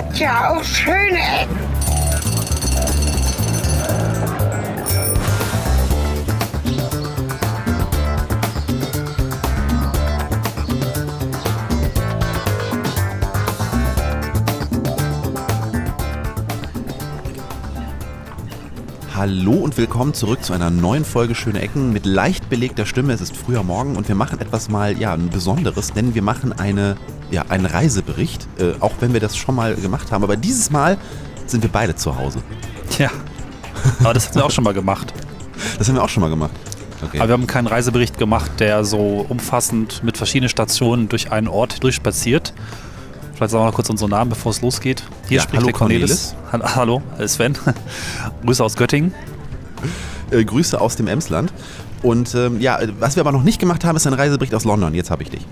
hat ja auch schöne Ecken. Hallo und willkommen zurück zu einer neuen Folge Schöne Ecken mit leicht belegter Stimme. Es ist früher Morgen und wir machen etwas mal ja ein Besonderes, denn wir machen eine ja einen Reisebericht, äh, auch wenn wir das schon mal gemacht haben. Aber dieses Mal sind wir beide zu Hause. Ja, aber das hatten wir auch schon mal gemacht. Das haben wir auch schon mal gemacht. Okay. Aber wir haben keinen Reisebericht gemacht, der so umfassend mit verschiedenen Stationen durch einen Ort durchspaziert. Vielleicht sagen wir noch kurz unseren Namen, bevor es losgeht. Hier Ja, spricht hallo der Cornelis. Ha- Hallo, Sven. Grüße aus Göttingen. äh, Grüße aus dem Emsland. Und ähm, ja, was wir aber noch nicht gemacht haben, ist ein Reisebericht aus London. Jetzt habe ich dich.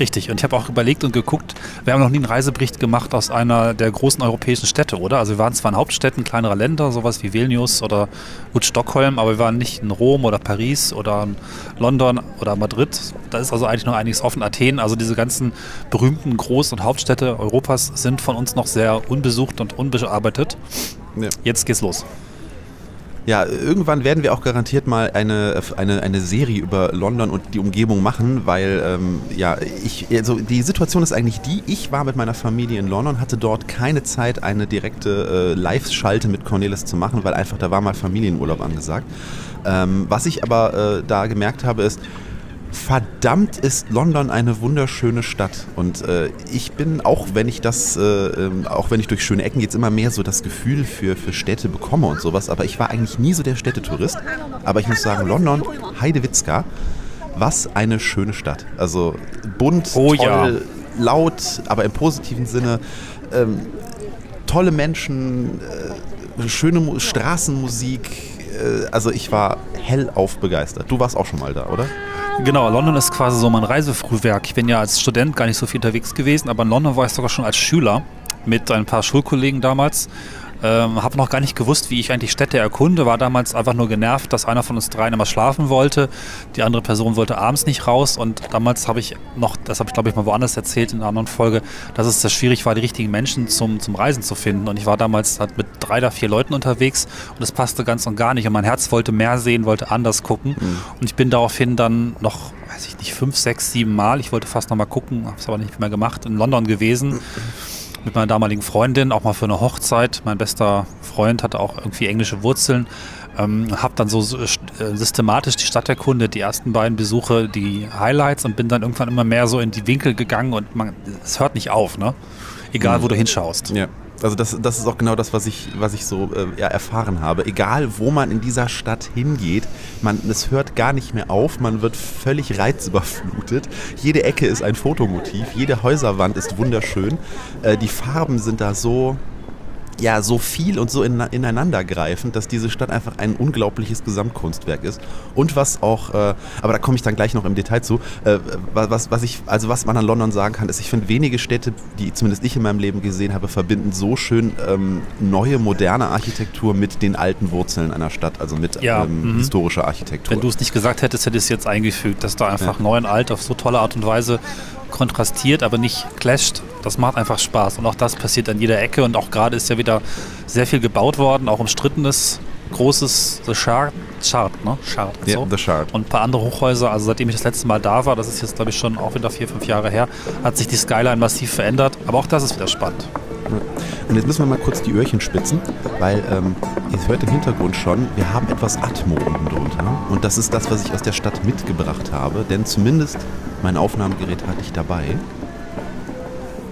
Richtig, und ich habe auch überlegt und geguckt, wir haben noch nie einen Reisebericht gemacht aus einer der großen europäischen Städte, oder? Also wir waren zwar in Hauptstädten kleinerer Länder, sowas wie Vilnius oder gut Stockholm, aber wir waren nicht in Rom oder Paris oder London oder Madrid. Da ist also eigentlich noch einiges offen. Athen, also diese ganzen berühmten Groß- und Hauptstädte Europas sind von uns noch sehr unbesucht und unbearbeitet. Ja. Jetzt geht's los. Ja, irgendwann werden wir auch garantiert mal eine, eine, eine Serie über London und die Umgebung machen, weil ähm, ja, ich, also die Situation ist eigentlich die, ich war mit meiner Familie in London, hatte dort keine Zeit, eine direkte äh, Live-Schalte mit Cornelis zu machen, weil einfach da war mal Familienurlaub angesagt. Ähm, was ich aber äh, da gemerkt habe, ist, Verdammt ist London eine wunderschöne Stadt und äh, ich bin auch wenn ich das äh, ähm, auch wenn ich durch schöne Ecken jetzt immer mehr so das Gefühl für für Städte bekomme und sowas, aber ich war eigentlich nie so der Städtetourist, aber ich muss sagen London Heidewitzka was eine schöne Stadt. Also bunt, Oh toll, ja. laut, aber im positiven Sinne ähm, tolle Menschen, äh, schöne Mu Straßenmusik, äh, also ich war hellauf begeistert. Du warst auch schon mal da, oder? Genau, London ist quasi so mein Reisefrühwerk. Ich bin ja als Student gar nicht so viel unterwegs gewesen, aber in London war ich sogar schon als Schüler mit ein paar Schulkollegen damals. Ähm, habe noch gar nicht gewusst, wie ich eigentlich Städte erkunde. War damals einfach nur genervt, dass einer von uns dreien immer schlafen wollte. Die andere Person wollte abends nicht raus. Und damals habe ich noch, das habe ich glaube ich mal woanders erzählt in einer anderen Folge, dass es sehr schwierig war, die richtigen Menschen zum, zum Reisen zu finden. Und ich war damals halt mit drei oder vier Leuten unterwegs und es passte ganz und gar nicht. Und mein Herz wollte mehr sehen, wollte anders gucken. Und ich bin daraufhin dann noch, weiß ich nicht, fünf, sechs, sieben Mal, ich wollte fast noch mal gucken, habe es aber nicht mehr gemacht, in London gewesen mit meiner damaligen Freundin, auch mal für eine Hochzeit. Mein bester Freund hatte auch irgendwie englische Wurzeln. Ähm, habe dann so äh, systematisch die Stadt erkundet, die ersten beiden Besuche, die Highlights und bin dann irgendwann immer mehr so in die Winkel gegangen und man, es hört nicht auf, ne? Egal, wo du hinschaust. Ja. Also das, das ist auch genau das, was ich, was ich so äh, ja, erfahren habe. Egal, wo man in dieser Stadt hingeht, man, es hört gar nicht mehr auf, man wird völlig reizüberflutet. Jede Ecke ist ein Fotomotiv, jede Häuserwand ist wunderschön. Äh, die Farben sind da so, ja, so viel und so in, ineinandergreifend, dass diese Stadt einfach ein unglaubliches Gesamtkunstwerk ist. Und was auch, äh, aber da komme ich dann gleich noch im Detail zu, äh, was, was ich, also was man an London sagen kann, ist, ich finde wenige Städte, die zumindest ich in meinem Leben gesehen habe, verbinden so schön ähm, neue, moderne Architektur mit den alten Wurzeln einer Stadt, also mit Ja, ähm, mhm. historischer Architektur. Wenn du es nicht gesagt hättest, hätte ich es jetzt eingefügt, dass da einfach neu und alt auf so tolle Art und Weise kontrastiert, aber nicht clasht. Das macht einfach Spaß. Und auch das passiert an jeder Ecke. Und auch gerade ist ja wieder sehr viel gebaut worden, auch umstrittenes, großes The Shard, Shard, ne? Shard, Ja, so. The Shard. Und ein paar andere Hochhäuser. Also seitdem ich das letzte Mal da war, das ist jetzt glaube ich schon auch wieder vier, fünf Jahre her, hat sich die Skyline massiv verändert. Aber auch das ist wieder spannend. Und jetzt müssen wir mal kurz die Öhrchen spitzen, weil ähm, ihr hört im Hintergrund schon, wir haben etwas Atmo unten drunter. Und das ist das, was ich aus der Stadt mitgebracht habe, denn zumindest mein Aufnahmegerät hatte ich dabei.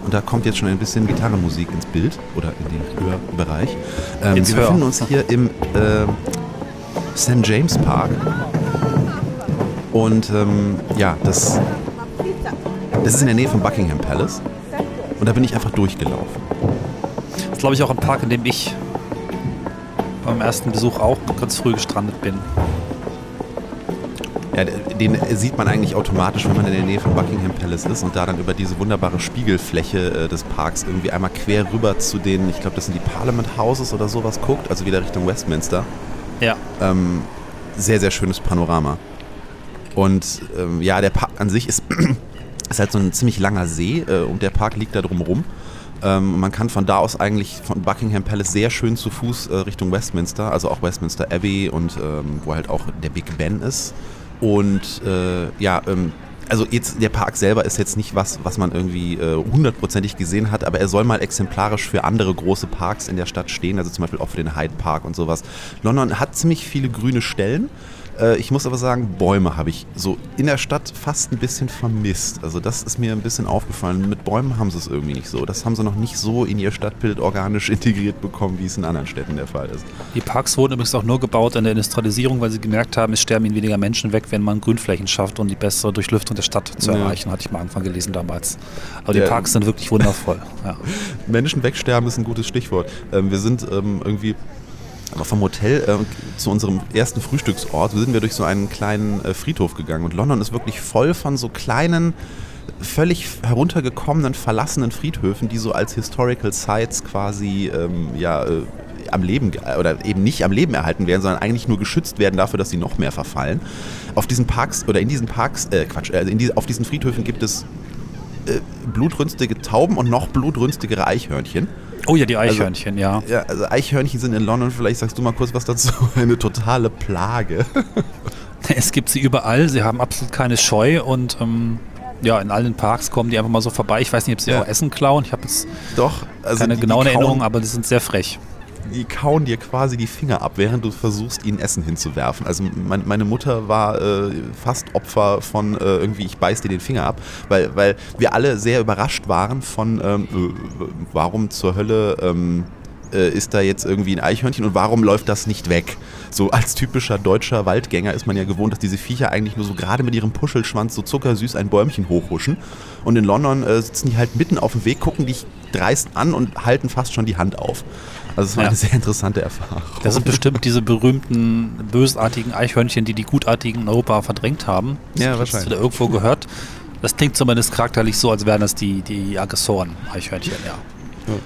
Und da kommt jetzt schon ein bisschen Gitarrenmusik ins Bild oder in den Hörbereich. Ähm, wir befinden uns hier im äh, St. James Park. Und ähm, ja, das, das ist in der Nähe vom Buckingham Palace. Und da bin ich einfach durchgelaufen. Glaube ich auch ein Park, in dem ich beim ersten Besuch auch ganz früh gestrandet bin. Ja, den sieht man eigentlich automatisch, wenn man in der Nähe von Buckingham Palace ist und da dann über diese wunderbare Spiegelfläche äh, des Parks irgendwie einmal quer rüber zu den, ich glaube, das sind die Parliament Houses oder sowas guckt, also wieder Richtung Westminster. Ja. Ähm, sehr, sehr schönes Panorama. Und ähm, ja, der Park an sich ist, ist halt so ein ziemlich langer See äh, und der Park liegt da drumrum. Ähm, man kann von da aus eigentlich von Buckingham Palace sehr schön zu Fuß äh, Richtung Westminster, also auch Westminster Abbey und ähm, wo halt auch der Big Ben ist. Und äh, ja, ähm, also jetzt der Park selber ist jetzt nicht was, was man irgendwie äh, hundertprozentig gesehen hat, aber er soll mal exemplarisch für andere große Parks in der Stadt stehen, also zum Beispiel auch für den Hyde Park und sowas. London hat ziemlich viele grüne Stellen äh, ich muss aber sagen, Bäume habe ich so in der Stadt fast ein bisschen vermisst. Also das ist mir ein bisschen aufgefallen. Mit Bäumen haben sie es irgendwie nicht so. Das haben sie noch nicht so in ihr Stadtbild organisch integriert bekommen, wie es in anderen Städten der Fall ist. Die Parks wurden übrigens auch nur gebaut in der Industrialisierung, weil sie gemerkt haben, es sterben ihnen weniger Menschen weg, wenn man Grünflächen schafft, um die bessere Durchlüftung der Stadt zu erreichen, ja. hatte ich mal Anfang gelesen damals. Aber die Parks sind wirklich wundervoll. Ja. Menschen wegsterben ist ein gutes Stichwort. Ähm, wir sind ähm, irgendwie aber vom Hotel äh, zu unserem ersten Frühstücksort sind wir durch so einen kleinen äh, Friedhof gegangen. Und London ist wirklich voll von so kleinen, völlig heruntergekommenen, verlassenen Friedhöfen, die so als Historical Sites quasi ähm, ja, äh, am Leben oder eben nicht am Leben erhalten werden, sondern eigentlich nur geschützt werden dafür, dass sie noch mehr verfallen. Auf diesen Parks oder in diesen Parks, äh, Quatsch, also die, auf diesen Friedhöfen gibt es äh, blutrünstige Tauben und noch blutrünstigere Eichhörnchen. Oh ja, die also, Eichhörnchen, also, ja. Ja, also Eichhörnchen sind in London, vielleicht sagst du mal kurz was dazu, eine totale Plage. Es gibt sie überall, sie haben absolut keine Scheu und ähm, ja, in allen Parks kommen die einfach mal so vorbei. Ich weiß nicht, ob sie ja. auch Essen klauen. Ich habe jetzt Doch, also keine genauen Erinnerungen, aber die sind sehr frech die kauen dir quasi die Finger ab, während du versuchst, ihnen Essen hinzuwerfen. Also mein, meine Mutter war äh, fast Opfer von äh, irgendwie, ich beiß dir den Finger ab, weil, weil wir alle sehr überrascht waren von, ähm, äh, warum zur Hölle ähm, äh, ist da jetzt irgendwie ein Eichhörnchen und warum läuft das nicht weg? So als typischer deutscher Waldgänger ist man ja gewohnt, dass diese Viecher eigentlich nur so gerade mit ihrem Puschelschwanz so zuckersüß ein Bäumchen hochhuschen. Und in London äh, sitzen die halt mitten auf dem Weg, gucken dich dreist an und halten fast schon die Hand auf. Also es war ja. eine sehr interessante Erfahrung. Das sind bestimmt diese berühmten bösartigen Eichhörnchen, die die gutartigen in Europa verdrängt haben. Das ja, wahrscheinlich. Hast du da irgendwo gehört? Das klingt zumindest charakterlich so, als wären das die, die Aggressoren, Eichhörnchen, ja. ja.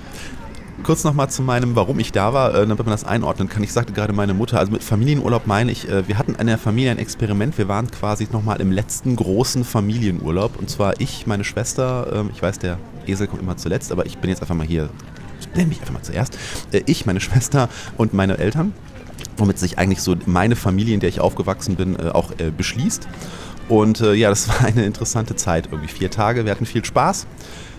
Kurz nochmal zu meinem, warum ich da war, äh, damit man das einordnen kann. Ich sagte gerade meine Mutter, also mit Familienurlaub meine ich, äh, wir hatten in der Familie ein Experiment. Wir waren quasi nochmal im letzten großen Familienurlaub. Und zwar ich, meine Schwester, äh, ich weiß, der Esel kommt immer zuletzt, aber ich bin jetzt einfach mal hier nenne mich einfach mal zuerst, äh, ich, meine Schwester und meine Eltern, womit sich eigentlich so meine Familie, in der ich aufgewachsen bin, äh, auch äh, beschließt. Und ja, das war eine interessante Zeit, irgendwie vier Tage, wir hatten viel Spaß.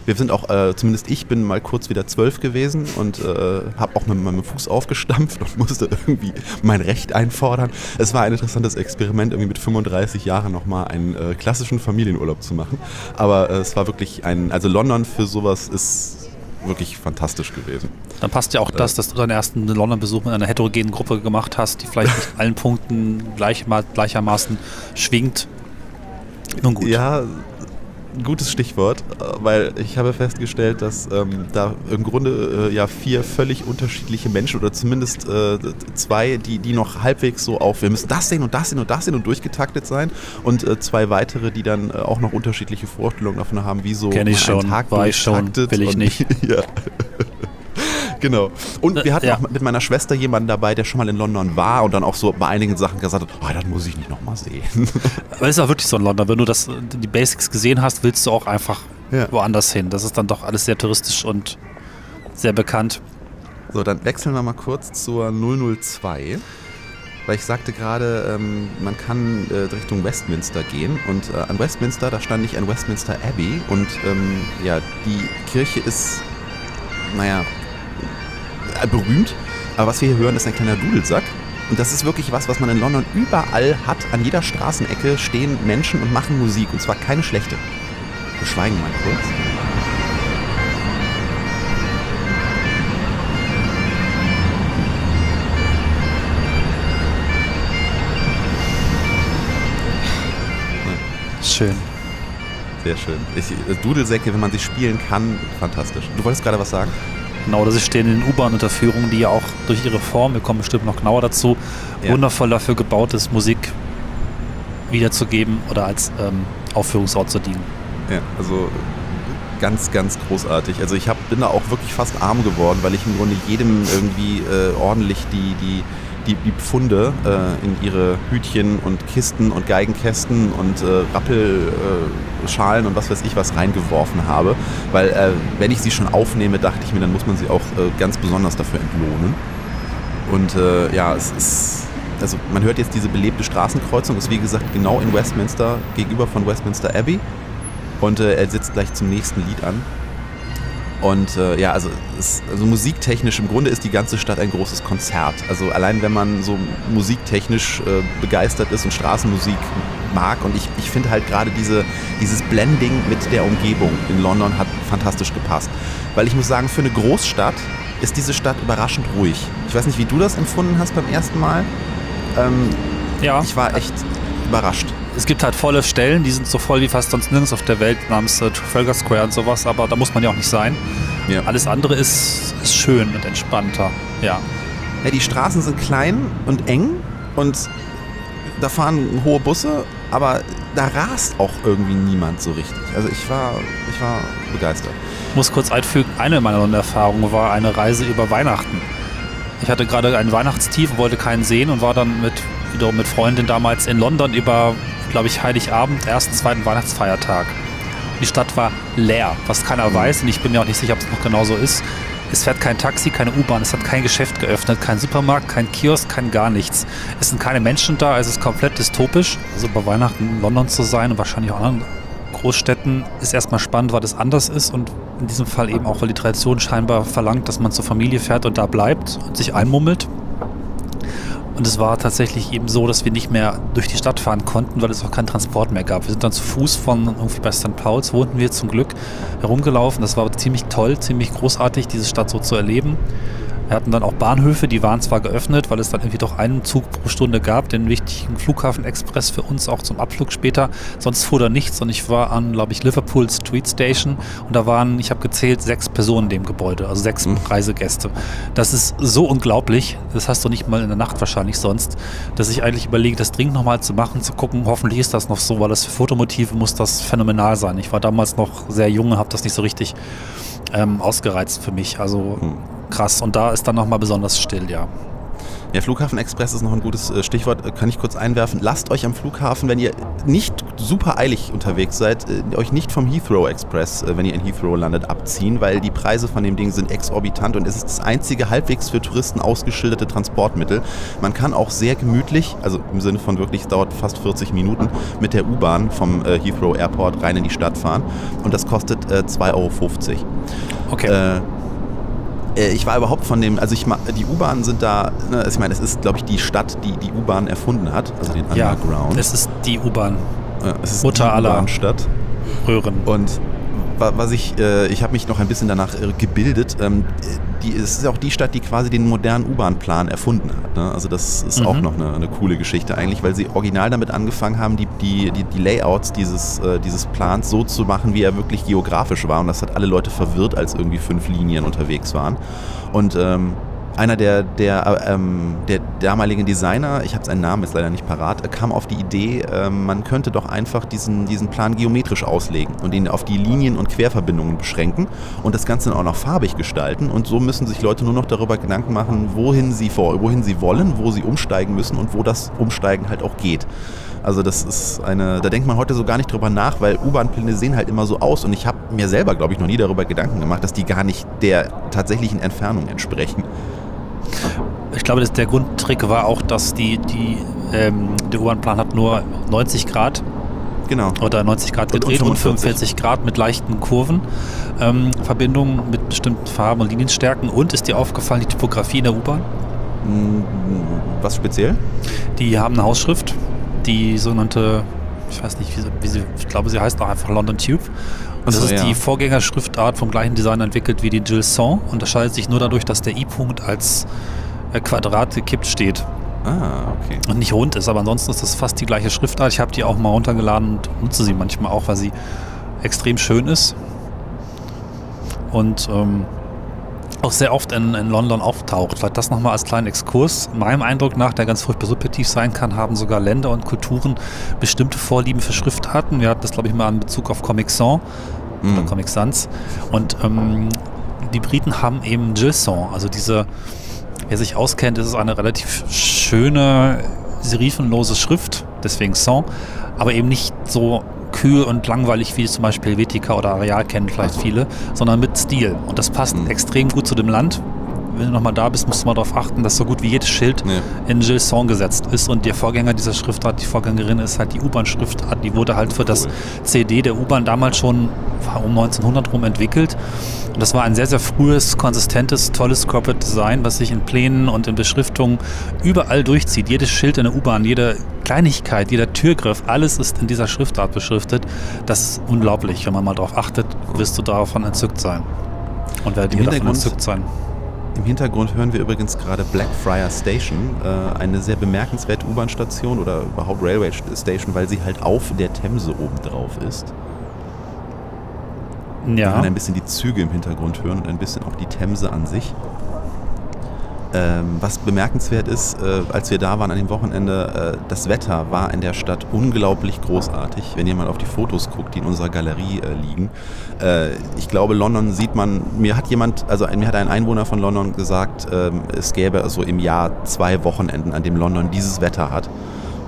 Wir sind auch, äh, zumindest ich bin mal kurz wieder zwölf gewesen und äh, habe auch mit meinem Fuß aufgestampft und musste irgendwie mein Recht einfordern. Es war ein interessantes Experiment, irgendwie mit 35 Jahren nochmal einen äh, klassischen Familienurlaub zu machen. Aber es war wirklich ein, also London für sowas ist wirklich fantastisch gewesen. Dann passt ja auch das, dass du deinen ersten London-Besuch mit einer heterogenen Gruppe gemacht hast, die vielleicht nicht allen Punkten gleich, gleichermaßen schwingt. Nun gut. Ja, gutes Stichwort, weil ich habe festgestellt, dass ähm, da im Grunde äh, ja vier völlig unterschiedliche Menschen oder zumindest äh, zwei, die, die noch halbwegs so auf, wir müssen das sehen und das sehen und das sehen und durchgetaktet sein und äh, zwei weitere, die dann äh, auch noch unterschiedliche Vorstellungen davon haben, wie so Kenn ich schon, Tag war ich schon, will ich nicht. ja. Genau. Und wir hatten ja. auch mit meiner Schwester jemanden dabei, der schon mal in London war und dann auch so bei einigen Sachen gesagt hat, oh, das muss ich nicht nochmal sehen. Aber es ist auch wirklich so in London. Wenn du das, die Basics gesehen hast, willst du auch einfach ja. woanders hin. Das ist dann doch alles sehr touristisch und sehr bekannt. So, dann wechseln wir mal kurz zur 002 weil ich sagte gerade, ähm, man kann äh, Richtung Westminster gehen und äh, an Westminster, da stand ich an Westminster Abbey und ähm, ja, die Kirche ist, naja, äh, berühmt. Aber was wir hier hören, ist ein kleiner Dudelsack. Und das ist wirklich was, was man in London überall hat. An jeder Straßenecke stehen Menschen und machen Musik. Und zwar keine schlechte. Wir schweigen mal kurz. Schön. Sehr schön. Ich, Dudelsäcke, wenn man sie spielen kann, fantastisch. Du wolltest gerade was sagen? Genau, das stehen in U-Bahn-Unterführungen, die ja auch durch ihre Form, wir kommen bestimmt noch genauer dazu, ja. wundervoll dafür gebaut ist, Musik wiederzugeben oder als ähm, Aufführungsort zu dienen. Ja, also ganz, ganz großartig. Also ich hab, bin da auch wirklich fast arm geworden, weil ich im Grunde jedem irgendwie äh, ordentlich die, die die, die Pfunde äh, in ihre Hütchen und Kisten und Geigenkästen und äh, Rappelschalen und was weiß ich was reingeworfen habe. Weil äh, wenn ich sie schon aufnehme, dachte ich mir, dann muss man sie auch äh, ganz besonders dafür entlohnen. Und äh, ja, es ist also man hört jetzt diese belebte Straßenkreuzung, ist wie gesagt genau in Westminster, gegenüber von Westminster Abbey. Und äh, er sitzt gleich zum nächsten Lied an. Und äh, ja, also, es, also musiktechnisch im Grunde ist die ganze Stadt ein großes Konzert. Also allein wenn man so musiktechnisch äh, begeistert ist und Straßenmusik mag und ich, ich finde halt gerade diese, dieses Blending mit der Umgebung in London hat fantastisch gepasst. Weil ich muss sagen, für eine Großstadt ist diese Stadt überraschend ruhig. Ich weiß nicht, wie du das empfunden hast beim ersten Mal. Ähm, ja. Ich war echt überrascht. Es gibt halt volle Stellen, die sind so voll wie fast sonst nirgends auf der Welt, namens äh, Trafalgar Square und sowas, aber da muss man ja auch nicht sein. Ja. Alles andere ist, ist schön und entspannter, ja. Ja, die Straßen sind klein und eng und da fahren hohe Busse, aber da rast auch irgendwie niemand so richtig. Also ich war, ich war begeistert. Ich muss kurz einfügen, eine meiner Erfahrungen war eine Reise über Weihnachten. Ich hatte gerade ein Weihnachtstief und wollte keinen sehen und war dann mit, wiederum mit Freundin damals in London über, glaube ich, Heiligabend, ersten, zweiten Weihnachtsfeiertag. Die Stadt war leer, was keiner weiß und ich bin mir auch nicht sicher, ob es noch genauso ist. Es fährt kein Taxi, keine U-Bahn, es hat kein Geschäft geöffnet, kein Supermarkt, kein Kiosk, kein gar nichts. Es sind keine Menschen da, es ist komplett dystopisch. Also bei Weihnachten in London zu sein und wahrscheinlich auch anderen Großstädten ist erstmal spannend, weil das anders ist und in diesem Fall eben auch, weil die Tradition scheinbar verlangt, dass man zur Familie fährt und da bleibt und sich einmummelt. Und es war tatsächlich eben so, dass wir nicht mehr durch die Stadt fahren konnten, weil es auch keinen Transport mehr gab. Wir sind dann zu Fuß von irgendwie bei St. Pauls, wohnten wir zum Glück herumgelaufen. Das war ziemlich toll, ziemlich großartig, diese Stadt so zu erleben. Wir hatten dann auch Bahnhöfe, die waren zwar geöffnet, weil es dann irgendwie doch einen Zug pro Stunde gab, den wichtigen Flughafen-Express für uns auch zum Abflug später. Sonst fuhr da nichts und ich war an, glaube ich, Liverpool Street Station und da waren, ich habe gezählt, sechs Personen in dem Gebäude, also sechs mhm. Reisegäste. Das ist so unglaublich, das hast du nicht mal in der Nacht wahrscheinlich sonst, dass ich eigentlich überlege, das dringend nochmal zu machen, zu gucken, hoffentlich ist das noch so, weil das für Fotomotive muss das phänomenal sein. Ich war damals noch sehr jung, habe das nicht so richtig ähm, ausgereizt für mich. Also mhm krass. Und da ist dann nochmal besonders still, ja. Ja, Flughafen Express ist noch ein gutes äh, Stichwort, äh, kann ich kurz einwerfen. Lasst euch am Flughafen, wenn ihr nicht super eilig unterwegs seid, äh, euch nicht vom Heathrow Express, wenn ihr in Heathrow landet, abziehen, weil die Preise von dem Ding sind exorbitant und es ist das einzige halbwegs für Touristen ausgeschilderte Transportmittel. Man kann auch sehr gemütlich, also im Sinne von wirklich, es dauert fast 40 Minuten, mit der U-Bahn vom Heathrow Airport rein in die Stadt fahren und das kostet äh, 2,50 Euro. Okay. Äh, ich war überhaupt von dem, also ich die U-Bahnen sind da, ne, also ich meine, es ist, glaube ich, die Stadt, die die U-Bahn erfunden hat, also den Underground. Ja, es ist die U-Bahn. Ja, es ist Mutter die aller Stadt. Röhren. Und was ich, äh, ich habe mich noch ein bisschen danach äh, gebildet. Ähm, die, es ist auch die Stadt, die quasi den modernen U-Bahn-Plan erfunden hat. Ne? Also das ist mhm. auch noch eine, eine, coole Geschichte eigentlich, weil sie original damit angefangen haben, die, die, die, die Layouts dieses, äh, dieses Plans so zu machen, wie er wirklich geografisch war. Und das hat alle Leute verwirrt, als irgendwie fünf Linien unterwegs waren. Und ähm, einer der, der, ähm, der damaligen Designer, ich habe seinen Namen jetzt leider nicht parat, kam auf die Idee, äh, man könnte doch einfach diesen, diesen Plan geometrisch auslegen und ihn auf die Linien und Querverbindungen beschränken und das Ganze dann auch noch farbig gestalten. Und so müssen sich Leute nur noch darüber Gedanken machen, wohin sie, vor, wohin sie wollen, wo sie umsteigen müssen und wo das Umsteigen halt auch geht. Also das ist eine, da denkt man heute so gar nicht drüber nach, weil U-Bahn-Pläne sehen halt immer so aus und ich habe mir selber, glaube ich, noch nie darüber Gedanken gemacht, dass die gar nicht der tatsächlichen Entfernung entsprechen. Ich glaube, das, der Grundtrick war auch, dass die, die, ähm, der U-Bahn-Plan hat nur 90 Grad Genau. Oder 90 Grad gedreht und, und 45 Grad mit leichten Kurven. Ähm, Verbindungen mit bestimmten Farben und Linienstärken. Und ist dir aufgefallen, die Typografie in der U-Bahn? Hm, was speziell? Die haben eine Hausschrift, die sogenannte, ich weiß nicht, wie sie, wie sie ich glaube, sie heißt auch einfach London Tube. Das also, ist ja. die Vorgängerschriftart vom gleichen Designer entwickelt wie die Jill Son. Unterscheidet sich nur dadurch, dass der I-Punkt als äh, Quadrat gekippt steht. Ah, okay. Und nicht rund ist, aber ansonsten ist das fast die gleiche Schriftart. Ich habe die auch mal runtergeladen und nutze sie manchmal auch, weil sie extrem schön ist. Und ähm, auch sehr oft in, in London auftaucht. Vielleicht das nochmal als kleinen Exkurs. Meinem Eindruck nach, der ganz furchtbar subjektiv sein kann, haben sogar Länder und Kulturen bestimmte Vorlieben für Schriftarten. Wir hatten das, glaube ich, mal in Bezug auf Comic Sans mm. oder Comic Sans. Und ähm, die Briten haben eben Gilson, also diese Wer sich auskennt, ist es eine relativ schöne, serifenlose Schrift, deswegen Song, aber eben nicht so kühl und langweilig wie zum Beispiel Helvetica oder Areal kennen vielleicht viele, sondern mit Stil. Und das passt Mhm. extrem gut zu dem Land. Wenn du nochmal da bist, musst du mal darauf achten, dass so gut wie jedes Schild Ja. in Gilles Song gesetzt ist. Und der Vorgänger dieser Schriftart, die Vorgängerin ist halt die U-Bahn-Schriftart. Die wurde halt für das. CD der U-Bahn damals schon um 1900 rum entwickelt. Und das war ein sehr, sehr frühes, konsistentes, tolles Corporate Design, was sich in Plänen und in Beschriftungen überall durchzieht. Jedes Schild in der U-Bahn, jede Kleinigkeit, jeder Türgriff, alles ist in dieser Schriftart beschriftet. Das ist unglaublich. Wenn man mal darauf achtet, wirst du davon entzückt sein. Und werdet ihr davon entzückt sein. Im Hintergrund hören wir übrigens gerade Blackfriar Station, äh, eine sehr bemerkenswerte U-Bahn-Station oder überhaupt Railway Station, weil sie halt auf der Themse oben drauf ist. Ja. können ein bisschen die Züge im Hintergrund hören und ein bisschen auch die Themse an sich. Ähm, was bemerkenswert ist, äh, als wir da waren an dem Wochenende, äh, das Wetter war in der Stadt unglaublich großartig. Wenn ihr mal auf die Fotos guckt, die in unserer Galerie äh, liegen. Äh, ich glaube, London sieht man, mir hat jemand, also mir hat ein Einwohner von London gesagt, ähm, es gäbe so im Jahr zwei Wochenenden, an dem London dieses Wetter hat.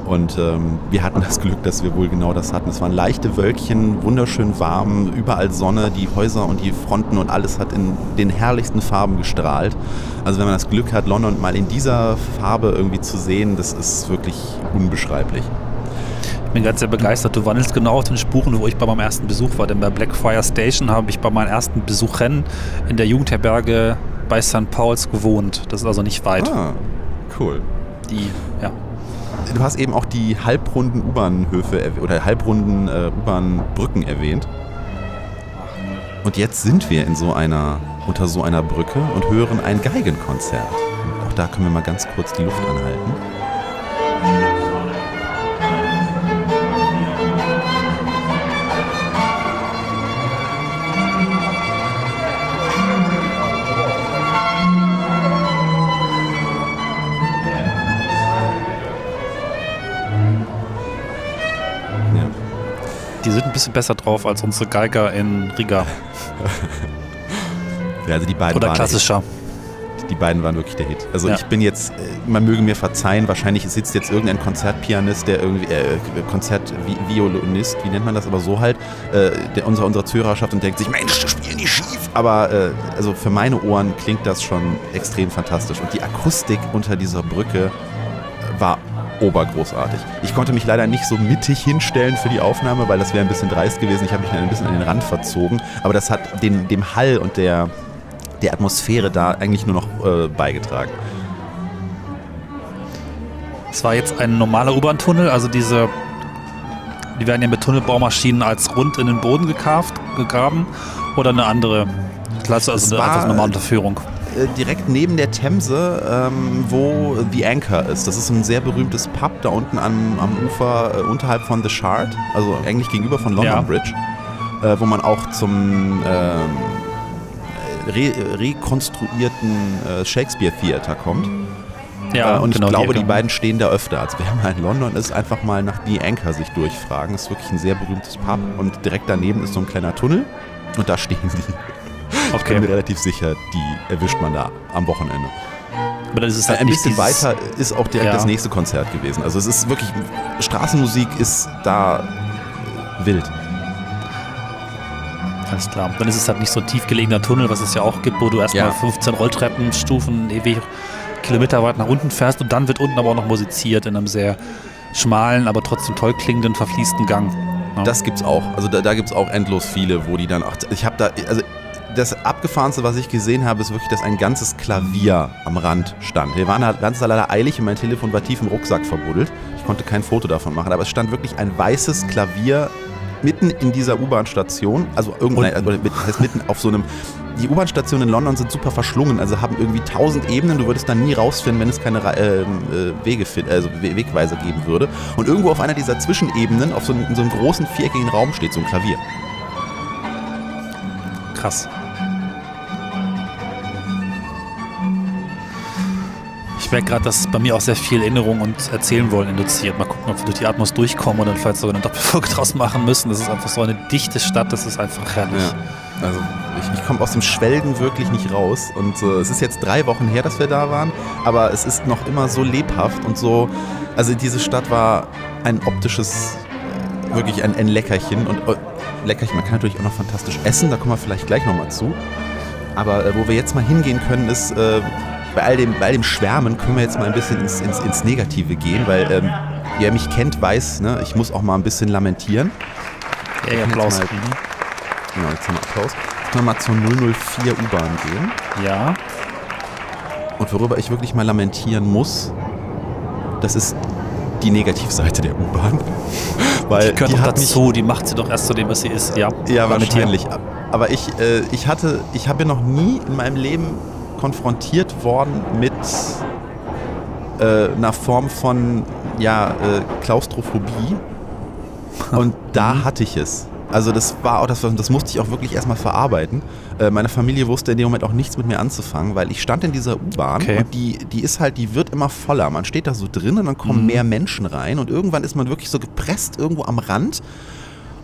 Und ähm, wir hatten das Glück, dass wir wohl genau das hatten. Es waren leichte Wölkchen, wunderschön warm, überall Sonne, die Häuser und die Fronten und alles hat in den herrlichsten Farben gestrahlt. Also wenn man das Glück hat, London mal in dieser Farbe irgendwie zu sehen, das ist wirklich unbeschreiblich. Ich bin ganz sehr begeistert. Du wandelst genau auf den Spuren, wo ich bei meinem ersten Besuch war. Denn bei Blackfriar Station habe ich bei meinen ersten Besuchen in der Jugendherberge bei St. Pauls gewohnt. Das ist also nicht weit. Ah, cool. Die, ja. Du hast eben auch die halbrunden U-Bahnhöfe oder halbrunden äh, U-Bahn-Brücken erwähnt. Und jetzt sind wir in so einer, unter so einer Brücke und hören ein Geigenkonzert. Und auch da können wir mal ganz kurz die Luft anhalten. Die sind ein bisschen besser drauf als unsere Geiger in Riga. Ja, also die beiden Oder waren klassischer. Echt, die beiden waren wirklich der Hit. Also Ja. ich bin jetzt, äh, man möge mir verzeihen, wahrscheinlich sitzt jetzt irgendein Konzertpianist, der irgendwie, äh, Konzertviolinist, wie nennt man das, aber so halt, äh, der unserer, unserer Zuhörerschaft und denkt sich, Mensch, das spielen die schief. Aber äh, also für meine Ohren klingt das schon extrem fantastisch. Und die Akustik unter dieser Brücke obergroßartig. Ich konnte mich leider nicht so mittig hinstellen für die Aufnahme, weil das wäre ein bisschen dreist gewesen. Ich habe mich ein bisschen an den Rand verzogen. Aber das hat den, dem Hall und der, der Atmosphäre da eigentlich nur noch äh, beigetragen. Es war jetzt ein normaler U-Bahn-Tunnel, also diese, die werden ja mit Tunnelbaumaschinen als rund in den Boden gekarft, gegraben oder eine andere Klasse, Es also eine war- normale Unterführung. Äh, direkt neben der Themse, ähm, wo The Anchor ist. Das ist ein sehr berühmtes Pub da unten am, am Ufer äh, unterhalb von The Shard, also eigentlich gegenüber von London Ja. Bridge, äh, wo man auch zum ähm, re rekonstruierten äh, Shakespeare Theater kommt. Ja, äh, und genau, ich glaube, Ecke. die beiden stehen da öfter. Also wer mal in London ist, einfach mal nach The Anchor sich durchfragen. Das ist wirklich ein sehr berühmtes Pub und direkt daneben ist so ein kleiner Tunnel und da stehen die. Ich bin mir Okay, relativ sicher, die erwischt man da am Wochenende. aber dann ist es Äh, halt ein bisschen weiter ist auch direkt Ja. das nächste Konzert gewesen. Also es ist wirklich, Straßenmusik ist da wild. Alles klar. Dann ist es halt nicht so ein tiefgelegener Tunnel, was es ja auch gibt, wo du erstmal Ja. 15 Rolltreppenstufen ewig Kilometer weit nach unten fährst und dann wird unten aber auch noch musiziert in einem sehr schmalen, aber trotzdem toll klingenden, verfließten Gang. Ja. Das gibt's auch. Also da, da gibt's auch endlos viele, wo die dann auch. Ich habe da, also das abgefahrenste, was ich gesehen habe, ist wirklich, dass ein ganzes Klavier am Rand stand. Wir waren halt ganz leider eilig und mein Telefon war tief im Rucksack verbuddelt. Ich konnte kein Foto davon machen, aber es stand wirklich ein weißes Klavier mitten in dieser U-Bahn-Station, also irgendein, also das heißt mitten auf so einem. Die U-Bahn-Stationen in London sind super verschlungen, also haben irgendwie tausend Ebenen. Du würdest dann nie rausfinden, wenn es keine ähm, äh, Wege, also We- Wegweiser geben würde. Und irgendwo auf einer dieser Zwischenebenen, auf so, einem- in so einem großen viereckigen Raum steht so ein Klavier. krass. Ich merke gerade, dass bei mir auch sehr viel Erinnerung und Erzählen wollen induziert. Mal gucken, ob wir durch die Atmos durchkommen dann vielleicht sogar eine Doppelfolge draus machen müssen. Das ist einfach so eine dichte Stadt, das ist einfach herrlich. Ja. Also ich, ich komme aus dem Schwelgen wirklich nicht raus. Und äh, es ist jetzt drei Wochen her, dass wir da waren, aber es ist noch immer so lebhaft und so. Also diese Stadt war ein optisches, wirklich ein, ein Leckerchen. Und äh, Leckerchen, man kann natürlich auch noch fantastisch essen, da kommen wir vielleicht gleich nochmal zu. Aber äh, wo wir jetzt mal hingehen können, ist äh, bei, all dem, bei all dem Schwärmen können wir jetzt mal ein bisschen ins, ins, ins Negative gehen, weil ähm, wer mich kennt, weiß, ne, ich muss auch mal ein bisschen lamentieren. Ja, Applaus. Mal, genau, jetzt haben wir Applaus. Jetzt können wir mal zur 004 U-Bahn gehen. Ja. Und worüber ich wirklich mal lamentieren muss, das ist die Negativseite der U-Bahn. Weil die gehört die doch dazu, die macht sie doch erst zu dem, was sie ist. Ja, ja wahrscheinlich. Aber ich, äh, ich hatte, ich habe ja noch nie in meinem Leben konfrontiert worden mit äh, einer Form von ja, äh, Klaustrophobie. Und da mhm. hatte ich es. Also das war auch das, das musste ich auch wirklich erstmal verarbeiten. Äh, meine Familie wusste in dem Moment auch nichts mit mir anzufangen, weil ich stand in dieser U-Bahn okay. und die, die ist halt, die wird immer voller. Man steht da so drin und dann kommen mhm. mehr Menschen rein und irgendwann ist man wirklich so gepresst irgendwo am Rand.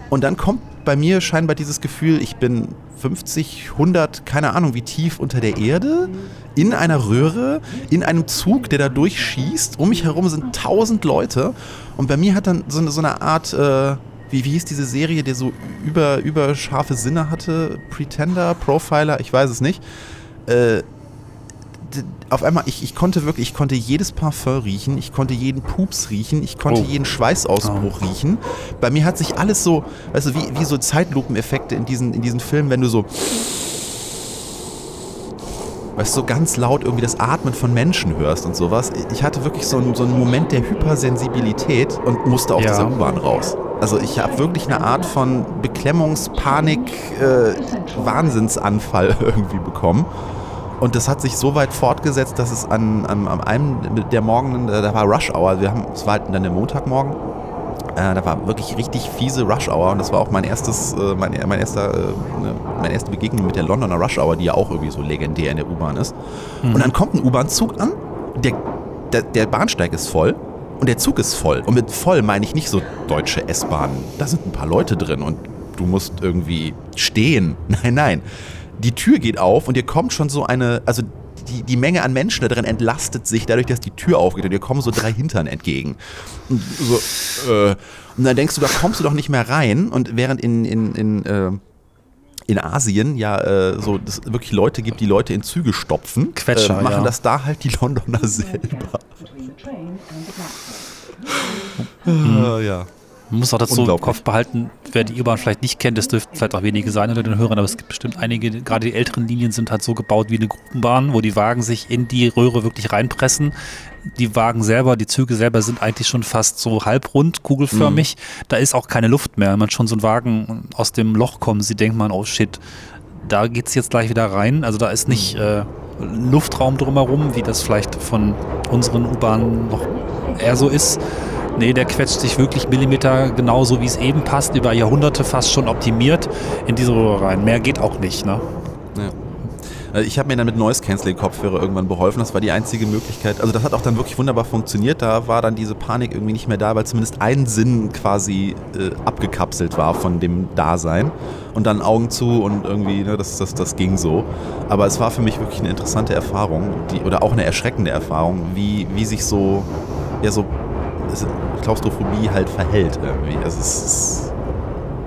Und dann kommt bei mir scheinbar dieses Gefühl, ich bin 50, 100, keine Ahnung wie tief unter der Erde, in einer Röhre, in einem Zug, der da durchschießt. Um mich herum sind tausend Leute. Und bei mir hat dann so eine, so eine Art, äh, wie, wie hieß diese Serie, der so über, über scharfe Sinne hatte? Pretender, Profiler, ich weiß es nicht. Äh, auf einmal, ich, ich konnte wirklich, ich konnte jedes Parfum riechen, ich konnte jeden Pups riechen, ich konnte oh. jeden Schweißausbruch oh. riechen. Bei mir hat sich alles so, weißt du, wie, wie so Zeitlupeneffekte in diesen, in diesen Filmen, wenn du so weißt du, so ganz laut irgendwie das Atmen von Menschen hörst und sowas. Ich hatte wirklich so einen, so einen Moment der Hypersensibilität und musste aus ja. dieser U-Bahn raus. Also ich habe wirklich eine Art von Beklemmungspanik, äh, Wahnsinnsanfall irgendwie bekommen. Und das hat sich so weit fortgesetzt, dass es an, an, an einem der Morgen, äh, da war Rush Hour, wir haben, es war halt dann der Montagmorgen, äh, da war wirklich richtig fiese Rush Hour und das war auch mein erstes, äh, mein, mein erster, äh, ne, meine erste Begegnung mit der Londoner Rush Hour, die ja auch irgendwie so legendär in der U-Bahn ist. Mhm. Und dann kommt ein U-Bahn-Zug an, der, der, der Bahnsteig ist voll und der Zug ist voll. Und mit voll meine ich nicht so deutsche S-Bahnen. Da sind ein paar Leute drin und du musst irgendwie stehen. Nein, nein die Tür geht auf und ihr kommt schon so eine, also die, die Menge an Menschen da drin entlastet sich dadurch, dass die Tür aufgeht und ihr kommen so drei Hintern entgegen. Und, so, äh, und dann denkst du, da kommst du doch nicht mehr rein. Und während in, in, in, äh, in Asien ja äh, so es wirklich Leute gibt, die Leute in Züge stopfen, Quetscher, äh, machen ja. das da halt die Londoner selber. Mhm. ja. Man muss auch dazu im Kopf behalten, wer die U-Bahn vielleicht nicht kennt, das dürften vielleicht auch wenige sein unter den Hörern, aber es gibt bestimmt einige, gerade die älteren Linien sind halt so gebaut wie eine Gruppenbahn, wo die Wagen sich in die Röhre wirklich reinpressen. Die Wagen selber, die Züge selber sind eigentlich schon fast so halbrund, kugelförmig. Mhm. Da ist auch keine Luft mehr. Wenn man schon so ein Wagen aus dem Loch kommt, sie denkt man, oh shit, da geht es jetzt gleich wieder rein. Also da ist nicht äh, Luftraum drumherum, wie das vielleicht von unseren U-Bahnen noch eher so ist. Nee, der quetscht sich wirklich Millimeter genauso, wie es eben passt, über Jahrhunderte fast schon optimiert in diese Röhre rein. Mehr geht auch nicht, ne? Ja. Also ich habe mir dann mit Noise Cancelling Kopfhörer irgendwann beholfen. Das war die einzige Möglichkeit. Also das hat auch dann wirklich wunderbar funktioniert. Da war dann diese Panik irgendwie nicht mehr da, weil zumindest ein Sinn quasi äh, abgekapselt war von dem Dasein. Und dann Augen zu und irgendwie, ne, das, das, das ging so. Aber es war für mich wirklich eine interessante Erfahrung, die, oder auch eine erschreckende Erfahrung, wie, wie sich so, ja, so Klaustrophobie halt verhält irgendwie. Es ist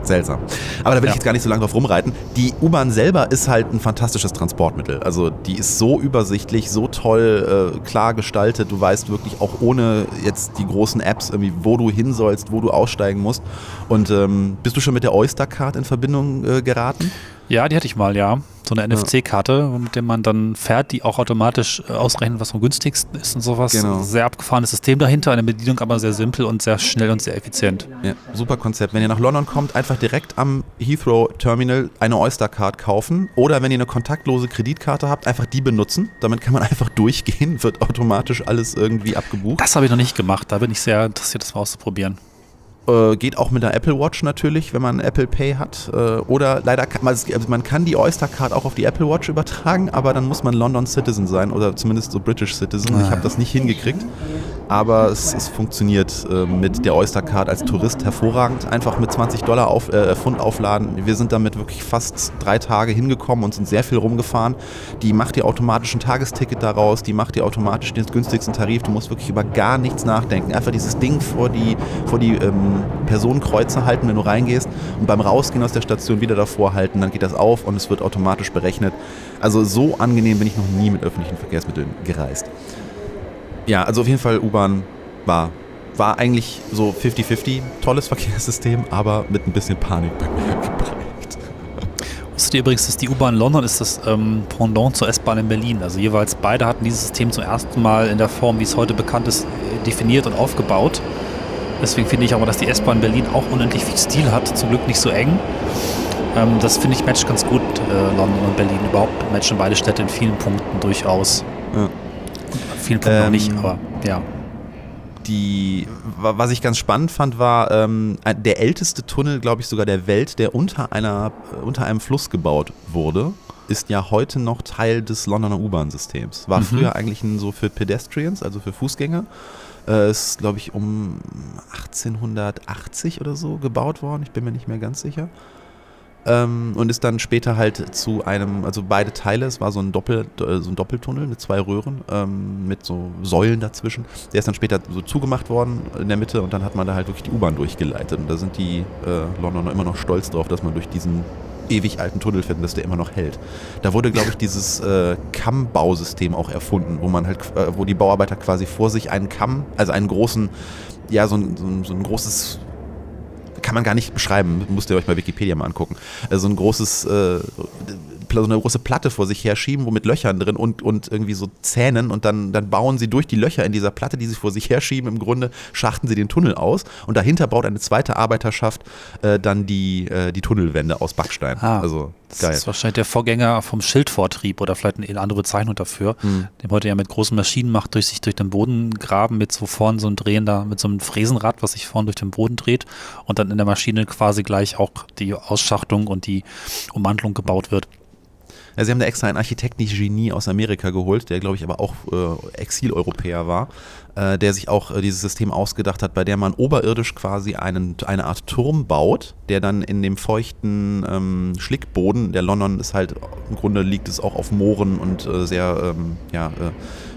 seltsam. Aber da will ja. ich jetzt gar nicht so lange drauf rumreiten. Die U-Bahn selber ist halt ein fantastisches Transportmittel. Also die ist so übersichtlich, so toll äh, klar gestaltet. Du weißt wirklich auch ohne jetzt die großen Apps irgendwie, wo du hin sollst, wo du aussteigen musst. Und ähm, bist du schon mit der Oyster-Card in Verbindung äh, geraten? Ja, die hatte ich mal, ja. So eine NFC-Karte, mit der man dann fährt, die auch automatisch äh, ausrechnet, was am günstigsten ist und sowas. Genau. Sehr abgefahrenes System dahinter, eine Bedienung aber sehr simpel und sehr schnell und sehr effizient. Ja, super Konzept. Wenn ihr nach London kommt, einfach direkt am Heathrow Terminal eine Oyster-Card kaufen oder wenn ihr eine kontaktlose Kreditkarte habt, einfach die benutzen. Damit kann man einfach durchgehen, wird automatisch alles irgendwie abgebucht. Das habe ich noch nicht gemacht, da bin ich sehr interessiert, das mal auszuprobieren. Äh, geht auch mit der Apple Watch natürlich, wenn man Apple Pay hat. Äh, oder leider kann man, also man kann die Oyster Card auch auf die Apple Watch übertragen, aber dann muss man London Citizen sein oder zumindest so British Citizen. Ich habe das nicht hingekriegt, aber es, es funktioniert äh, mit der Oyster Card als Tourist hervorragend. Einfach mit 20 Dollar auf, äh, Pfund aufladen. Wir sind damit wirklich fast drei Tage hingekommen und sind sehr viel rumgefahren. Die macht dir automatisch ein Tagesticket daraus, die macht dir automatisch den günstigsten Tarif. Du musst wirklich über gar nichts nachdenken. Einfach dieses Ding vor die, vor die ähm, Personenkreuze halten, wenn du reingehst und beim Rausgehen aus der Station wieder davor halten, dann geht das auf und es wird automatisch berechnet. Also so angenehm bin ich noch nie mit öffentlichen Verkehrsmitteln gereist. Ja, also auf jeden Fall U-Bahn war, war eigentlich so 50-50, tolles Verkehrssystem, aber mit ein bisschen Panik bei mir geprägt. Wusstet ihr übrigens, dass die U-Bahn London ist das ähm, Pendant zur S-Bahn in Berlin? Also jeweils beide hatten dieses System zum ersten Mal in der Form, wie es heute bekannt ist, definiert und aufgebaut. Deswegen finde ich aber, dass die S-Bahn Berlin auch unendlich viel Stil hat, zum Glück nicht so eng. Ähm, das finde ich matcht ganz gut, äh, London und Berlin. Überhaupt matchen beide Städte in vielen Punkten durchaus. Ja. In vielen Punkten ähm, auch nicht, aber ja. Die, was ich ganz spannend fand, war ähm, der älteste Tunnel, glaube ich, sogar der Welt, der unter, einer, unter einem Fluss gebaut wurde ist ja heute noch Teil des Londoner U-Bahn-Systems. War mhm. früher eigentlich ein, so für Pedestrians, also für Fußgänger. Äh, ist, glaube ich, um 1880 oder so gebaut worden. Ich bin mir nicht mehr ganz sicher. Ähm, und ist dann später halt zu einem, also beide Teile, es war so ein, Doppel, äh, so ein Doppeltunnel mit zwei Röhren ähm, mit so Säulen dazwischen. Der ist dann später so zugemacht worden in der Mitte und dann hat man da halt wirklich die U-Bahn durchgeleitet. Und da sind die äh, Londoner immer noch stolz drauf, dass man durch diesen ewig alten Tunnel finden, dass der immer noch hält. Da wurde, glaube ich, dieses äh, Kammbausystem auch erfunden, wo man halt, äh, wo die Bauarbeiter quasi vor sich einen Kamm, also einen großen, ja, so ein, so ein, so ein großes kann man gar nicht beschreiben, müsst ihr euch bei Wikipedia mal angucken. Also ein großes äh, so eine große Platte vor sich herschieben, wo mit Löchern drin und, und irgendwie so Zähnen und dann, dann bauen sie durch die Löcher in dieser Platte, die sie vor sich herschieben, im Grunde schachten sie den Tunnel aus und dahinter baut eine zweite Arbeiterschaft äh, dann die, äh, die Tunnelwände aus Backstein. Ah, also geil. Das ist wahrscheinlich der Vorgänger vom Schildvortrieb oder vielleicht eine andere Bezeichnung dafür, hm. den heute ja mit großen Maschinen macht, durch sich durch den Boden graben mit so vorn so ein Drehender, mit so einem Fräsenrad, was sich vorn durch den Boden dreht und dann in der Maschine quasi gleich auch die Ausschachtung und die Ummantelung gebaut wird. Ja, sie haben da extra einen Architekten-Genie aus Amerika geholt, der, glaube ich, aber auch äh, Exil-Europäer war, äh, der sich auch äh, dieses System ausgedacht hat, bei der man oberirdisch quasi einen, eine Art Turm baut, der dann in dem feuchten ähm, Schlickboden, der London ist halt, im Grunde liegt es auch auf Mooren und äh, sehr, ähm, ja, äh,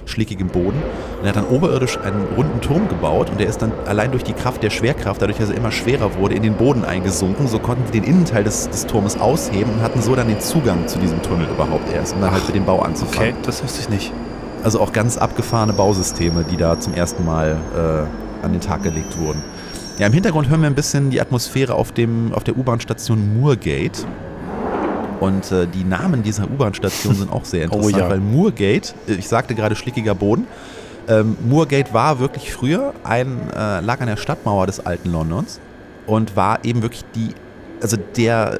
schlickigem Boden. Und er hat dann oberirdisch einen runden Turm gebaut und der ist dann allein durch die Kraft der Schwerkraft, dadurch, dass er immer schwerer wurde, in den Boden eingesunken. So konnten sie den Innenteil des, des Turmes ausheben und hatten so dann den Zugang zu diesem Tunnel überhaupt erst, um dann halt mit dem Bau anzufangen. Okay, das wusste ich nicht. Also auch ganz abgefahrene Bausysteme, die da zum ersten Mal äh, an den Tag gelegt wurden. Ja, im Hintergrund hören wir ein bisschen die Atmosphäre auf, dem, auf der U-Bahn-Station Moorgate. Und äh, die Namen dieser U-Bahn-Station sind auch sehr oh interessant, oh, ja. weil Moorgate, äh, ich sagte gerade schlickiger Boden, ähm, Moorgate war wirklich früher ein, äh, lag an der Stadtmauer des alten Londons und war eben wirklich die, also der,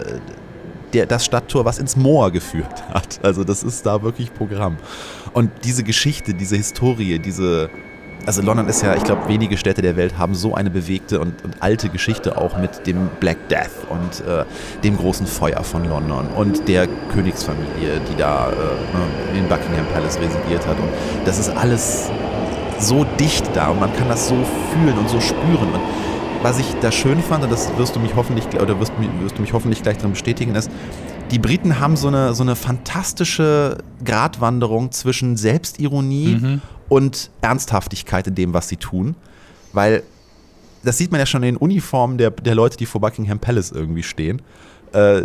der, das Stadttor, was ins Moor geführt hat. Also das ist da wirklich Programm. Und diese Geschichte, diese Historie, diese, also London ist ja, ich glaube, wenige Städte der Welt haben so eine bewegte und, und alte Geschichte auch mit dem Black Death und äh, dem großen Feuer von London und der Königsfamilie, die da äh, in Buckingham Palace residiert hat. Und das ist alles so dicht da und man kann das so fühlen und so spüren. Und was ich da schön fand, und das wirst du mich hoffentlich, oder wirst, wirst du mich hoffentlich gleich darin bestätigen, ist, die Briten haben so eine, so eine fantastische Gratwanderung zwischen Selbstironie mhm. Und Ernsthaftigkeit in dem, was sie tun. Weil das sieht man ja schon in den Uniformen der, der Leute, die vor Buckingham Palace irgendwie stehen. Äh,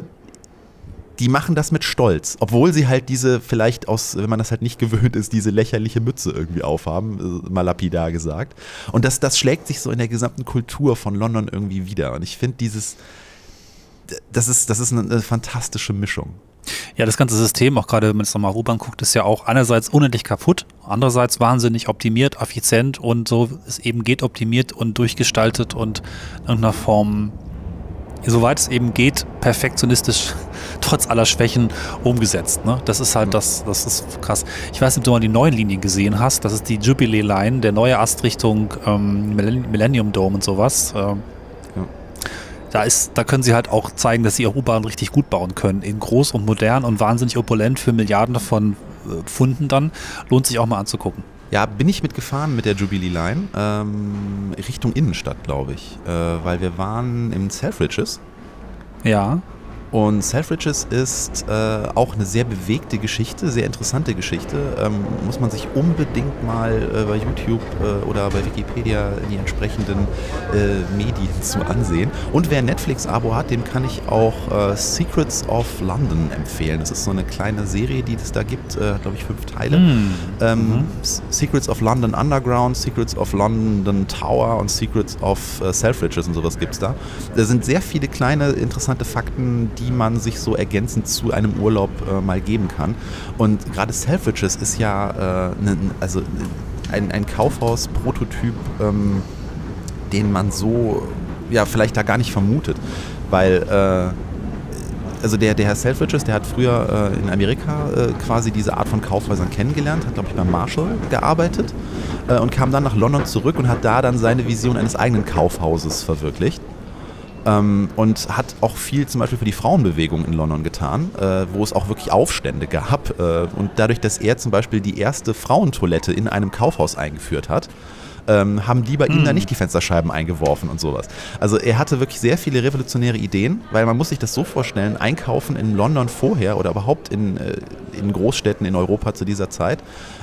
die machen das mit Stolz, obwohl sie halt diese vielleicht aus, wenn man das halt nicht gewöhnt ist, diese lächerliche Mütze irgendwie aufhaben, äh, mal lapidar gesagt. Und das, das schlägt sich so in der gesamten Kultur von London irgendwie wieder. Und ich finde dieses, das ist, das ist eine, eine fantastische Mischung. Ja, das ganze System, auch gerade wenn man es nochmal rüber guckt, ist ja auch einerseits unendlich kaputt, andererseits wahnsinnig optimiert, effizient und so es eben geht optimiert und durchgestaltet und in irgendeiner Form, soweit es eben geht, perfektionistisch, trotz aller Schwächen umgesetzt. Ne? Das ist halt das, das ist krass. Ich weiß nicht, ob du mal die neuen Linien gesehen hast. Das ist die Jubilee Line, der neue Ast Richtung ähm, Millennium Dome und sowas. Ähm, ja. da ist, da können sie halt auch zeigen, dass sie ihre U-Bahn richtig gut bauen können. In groß und modern und wahnsinnig opulent für Milliarden von Pfunden dann. Lohnt sich auch mal anzugucken. Ja, bin ich mitgefahren mit der Jubilee Line ähm, Richtung Innenstadt, glaube ich. Äh, weil wir waren im Selfridges. Ja. Und Selfridges ist äh, auch eine sehr bewegte Geschichte, sehr interessante Geschichte. Ähm, muss man sich unbedingt mal äh, bei YouTube äh, oder bei Wikipedia die entsprechenden äh, Medien zu ansehen. Und wer Netflix-Abo hat, dem kann ich auch äh, Secrets of London empfehlen. Das ist so eine kleine Serie, die es da gibt, äh, glaube ich, fünf Teile. Hm. Ähm, Mhm. Secrets of London Underground, Secrets of London Tower und Secrets of Selfridges und sowas gibt es da. Da sind sehr viele kleine interessante Fakten, die man sich so ergänzend zu einem Urlaub äh, mal geben kann. Und gerade Selfridges ist ja äh, ne, also ein, ein Kaufhaus-Prototyp, ähm, den man so ja vielleicht da gar nicht vermutet, weil äh, also der, der Herr Selfridges, der hat früher äh, in Amerika äh, quasi diese Art von Kaufhäusern kennengelernt, hat glaube ich bei Marshall gearbeitet äh, und kam dann nach London zurück und hat da dann seine Vision eines eigenen Kaufhauses verwirklicht. Ähm, und hat auch viel zum Beispiel für die Frauenbewegung in London getan, äh, wo es auch wirklich Aufstände gab. Äh, und dadurch, dass er zum Beispiel die erste Frauentoilette in einem Kaufhaus eingeführt hat, ähm, haben die bei ihm dann nicht die Fensterscheiben eingeworfen und sowas. Also er hatte wirklich sehr viele revolutionäre Ideen, weil man muss sich das so vorstellen, einkaufen in London vorher oder überhaupt in, äh, in Großstädten in Europa zu dieser Zeit,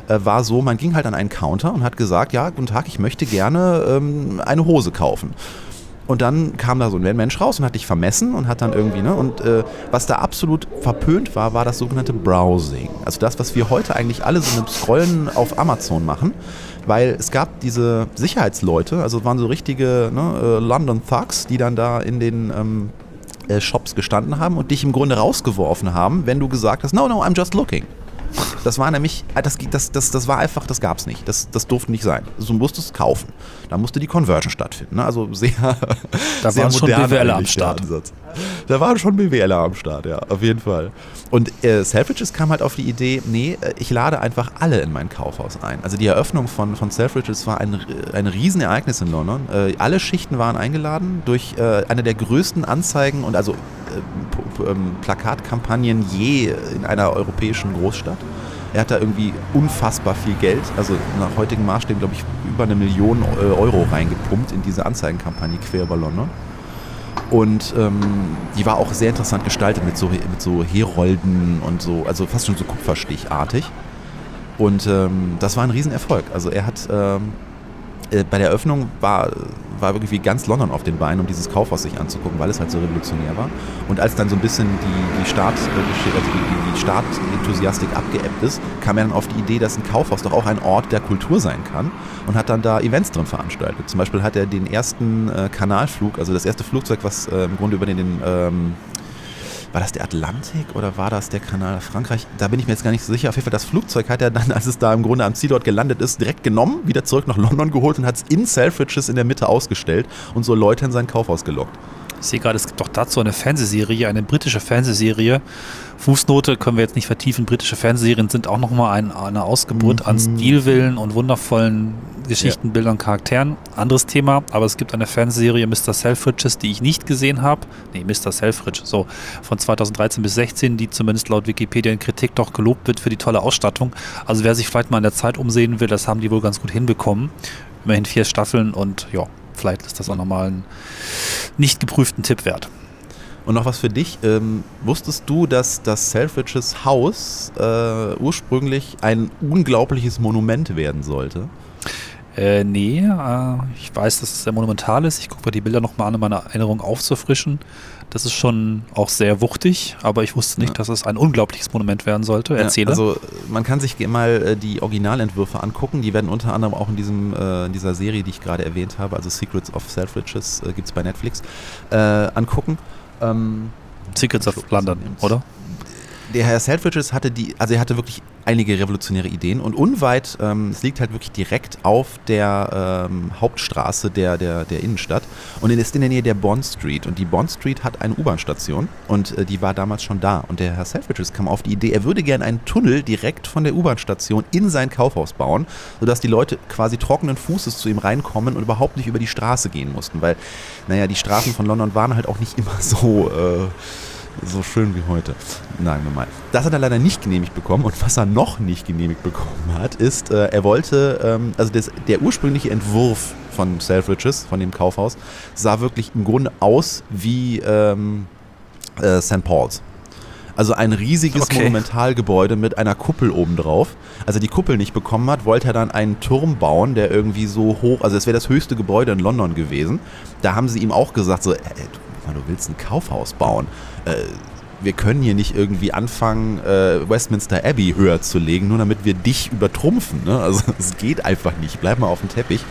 äh, war so, man ging halt an einen Counter und hat gesagt, ja, guten Tag, ich möchte gerne ähm, eine Hose kaufen. Und dann kam da so ein Mensch raus und hat dich vermessen und hat dann irgendwie, ne? Und äh, was da absolut verpönt war, war das sogenannte Browsing. Also das, was wir heute eigentlich alle so mit Scrollen auf Amazon machen. Weil es gab diese Sicherheitsleute, also waren so richtige ne, äh, London Thugs, die dann da in den ähm, äh, Shops gestanden haben und dich im Grunde rausgeworfen haben, wenn du gesagt hast, no, no, I'm just looking. Das war nämlich, äh, das, das, das, das war einfach, das gab es nicht. Das, das durfte nicht sein. Also, du musstest es kaufen. Da musste die Conversion stattfinden. Ne? Also sehr, Da sehr waren schon modern BWLer am Start. Ansatz. Da waren schon BWLer am Start, ja, auf jeden Fall. Und äh, Selfridges kam halt auf die Idee, nee, äh, ich lade einfach alle in mein Kaufhaus ein. Also die Eröffnung von, von Selfridges war ein, ein Riesenereignis in London. Äh, alle Schichten waren eingeladen durch äh, eine der größten Anzeigen und also äh, ähm, Plakatkampagnen je in einer europäischen Großstadt. Er hat da irgendwie unfassbar viel Geld, also nach heutigen Maßstäben, glaube ich, über eine Million äh, Euro reingepumpt in diese Anzeigenkampagne quer über London. Und ähm, die war auch sehr interessant gestaltet mit so, mit so Herolden und so, also fast schon so kupferstichartig. Und ähm, das war ein Riesenerfolg. Also er hat ähm, äh, bei der Eröffnung war, war irgendwie ganz London auf den Beinen, um dieses Kaufhaus sich anzugucken, weil es halt so revolutionär war. Und als dann so ein bisschen die, die Start, äh, also die, die Startenthusiastik abgeebbt ist, kam er dann auf die Idee, dass ein Kaufhaus doch auch ein Ort der Kultur sein kann und hat dann da Events drin veranstaltet. Zum Beispiel hat er den ersten äh, Kanalflug, also das erste Flugzeug, was äh, im Grunde über den, den ähm, war das der Atlantik oder war das der Kanal Frankreich? Da bin ich mir jetzt gar nicht so sicher. Auf jeden Fall, das Flugzeug hat er dann, als es da im Grunde am Zielort gelandet ist, direkt genommen, wieder zurück nach London geholt und hat es in Selfridges in der Mitte ausgestellt und so Leute in sein Kaufhaus gelockt. Ich sehe gerade, es gibt doch dazu eine Fernsehserie, eine britische Fernsehserie. Fußnote können wir jetzt nicht vertiefen. Britische Fernsehserien sind auch nochmal ein, eine Ausgeburt an Stilwillen und wundervollen Geschichten, Bildern, Charakteren. Anderes Thema, aber es gibt eine Fernsehserie Mr. Selfridges, die ich nicht gesehen habe. Nee, Mr. Selfridge, so von 2013 bis 16, die zumindest laut Wikipedia in Kritik doch gelobt wird für die tolle Ausstattung. Also wer sich vielleicht mal in der Zeit umsehen will, das haben die wohl ganz gut hinbekommen. Immerhin vier Staffeln und ja, vielleicht ist das auch nochmal ein nicht geprüften Tipp wert. Und noch was für dich. Ähm, wusstest du, dass das Selfridges Haus äh, ursprünglich ein unglaubliches Monument werden sollte? Äh, nee, äh, ich weiß, dass es sehr monumental ist. Ich gucke mir die Bilder nochmal an, um meine Erinnerung aufzufrischen. Das ist schon auch sehr wuchtig, aber ich wusste nicht, Ja. dass es ein unglaubliches Monument werden sollte. Erzähle. Ja, also man kann sich mal äh, die Originalentwürfe angucken. Die werden unter anderem auch in, diesem, äh, in dieser Serie, die ich gerade erwähnt habe, also Secrets of Selfridges, äh, gibt es bei Netflix, äh, angucken. Ähm, Secrets of London, oder? Der Herr Selfridges hatte die, also er hatte wirklich einige revolutionäre Ideen und unweit, ähm, es liegt halt wirklich direkt auf der ähm, Hauptstraße der, der, der Innenstadt und ist in der Nähe der Bond Street und die Bond Street hat eine U-Bahn-Station und äh, die war damals schon da und der Herr Selfridges kam auf die Idee, er würde gerne einen Tunnel direkt von der U-Bahn-Station in sein Kaufhaus bauen, sodass die Leute quasi trockenen Fußes zu ihm reinkommen und überhaupt nicht über die Straße gehen mussten, weil, naja, die Straßen von London waren halt auch nicht immer so... Äh, so schön wie heute. Sagen wir mal. Das hat er leider nicht genehmigt bekommen und was er noch nicht genehmigt bekommen hat, ist, äh, er wollte, ähm, also das, der ursprüngliche Entwurf von Selfridges, von dem Kaufhaus, sah wirklich im Grunde aus wie ähm, äh, St. Paul's. Also ein riesiges Okay. Monumentalgebäude mit einer Kuppel obendrauf. Als er die Kuppel nicht bekommen hat, wollte er dann einen Turm bauen, der irgendwie so hoch, also es wäre das höchste Gebäude in London gewesen. Da haben sie ihm auch gesagt, so, Mann, du willst ein Kaufhaus bauen. Äh, wir können hier nicht irgendwie anfangen, äh, Westminster Abbey höher zu legen, nur damit wir dich übertrumpfen. Ne? Also es geht einfach nicht. Bleib mal auf dem Teppich.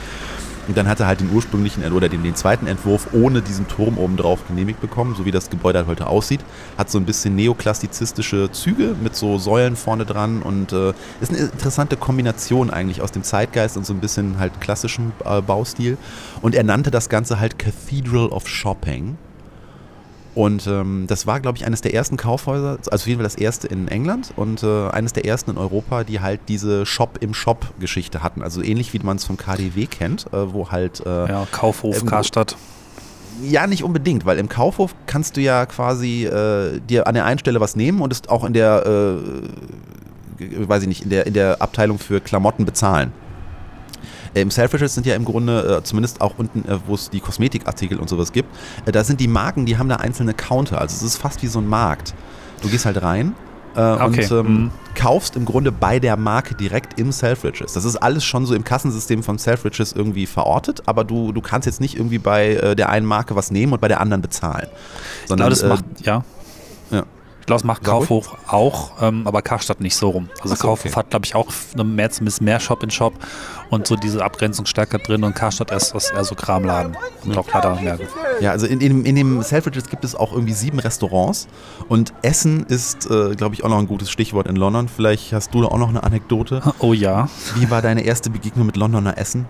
Und dann hat er halt den ursprünglichen oder den, den zweiten Entwurf ohne diesen Turm oben drauf genehmigt bekommen, so wie das Gebäude halt heute aussieht. Hat so ein bisschen neoklassizistische Züge mit so Säulen vorne dran und äh, ist eine interessante Kombination eigentlich aus dem Zeitgeist und so ein bisschen halt klassischem äh, Baustil. Und er nannte das Ganze halt Cathedral of Shopping. Und ähm, das war, glaube ich, eines der ersten Kaufhäuser, also auf jeden Fall das erste in England und äh, eines der ersten in Europa, die halt diese Shop-im-Shop-Geschichte hatten. Also ähnlich wie man es vom KDW kennt, äh, wo halt äh, Ja, Kaufhof, Ähm, Karstadt. ja, nicht unbedingt, weil im Kaufhof kannst du ja quasi äh, dir an der einen Stelle was nehmen und es auch in der, äh, weiß ich nicht, in der, in der Abteilung für Klamotten bezahlen. Äh, Im Selfridges sind ja im Grunde, äh, zumindest auch unten, äh, wo es die Kosmetikartikel und sowas gibt, da sind die Marken, die haben da einzelne Counter. Also es ist fast wie so ein Markt. Du gehst halt rein äh, Okay, und ähm, mhm. kaufst im Grunde bei der Marke direkt im Selfridges. Das ist alles schon so im Kassensystem von Selfridges irgendwie verortet, aber du, du kannst jetzt nicht irgendwie bei äh, der einen Marke was nehmen und bei der anderen bezahlen. Ja, Sondern das äh, macht, ja. Ich glaube, das macht Sag. Kaufhof auch, ähm, aber Karstadt nicht so rum. Also so, Kaufhof okay. hat, glaube ich, auch eine mehr, zumindest mehr Shop in Shop und so diese Abgrenzung stärker drin und Karstadt ist das eher so Kramladen und auch leider mehr. Ja, also in, in, dem- in dem Selfridges gibt es auch irgendwie sieben Restaurants und Essen ist, äh, glaube ich, auch noch ein gutes Stichwort in London. Vielleicht hast du da auch noch eine Anekdote. Oh ja. Wie war deine erste Begegnung mit Londoner Essen?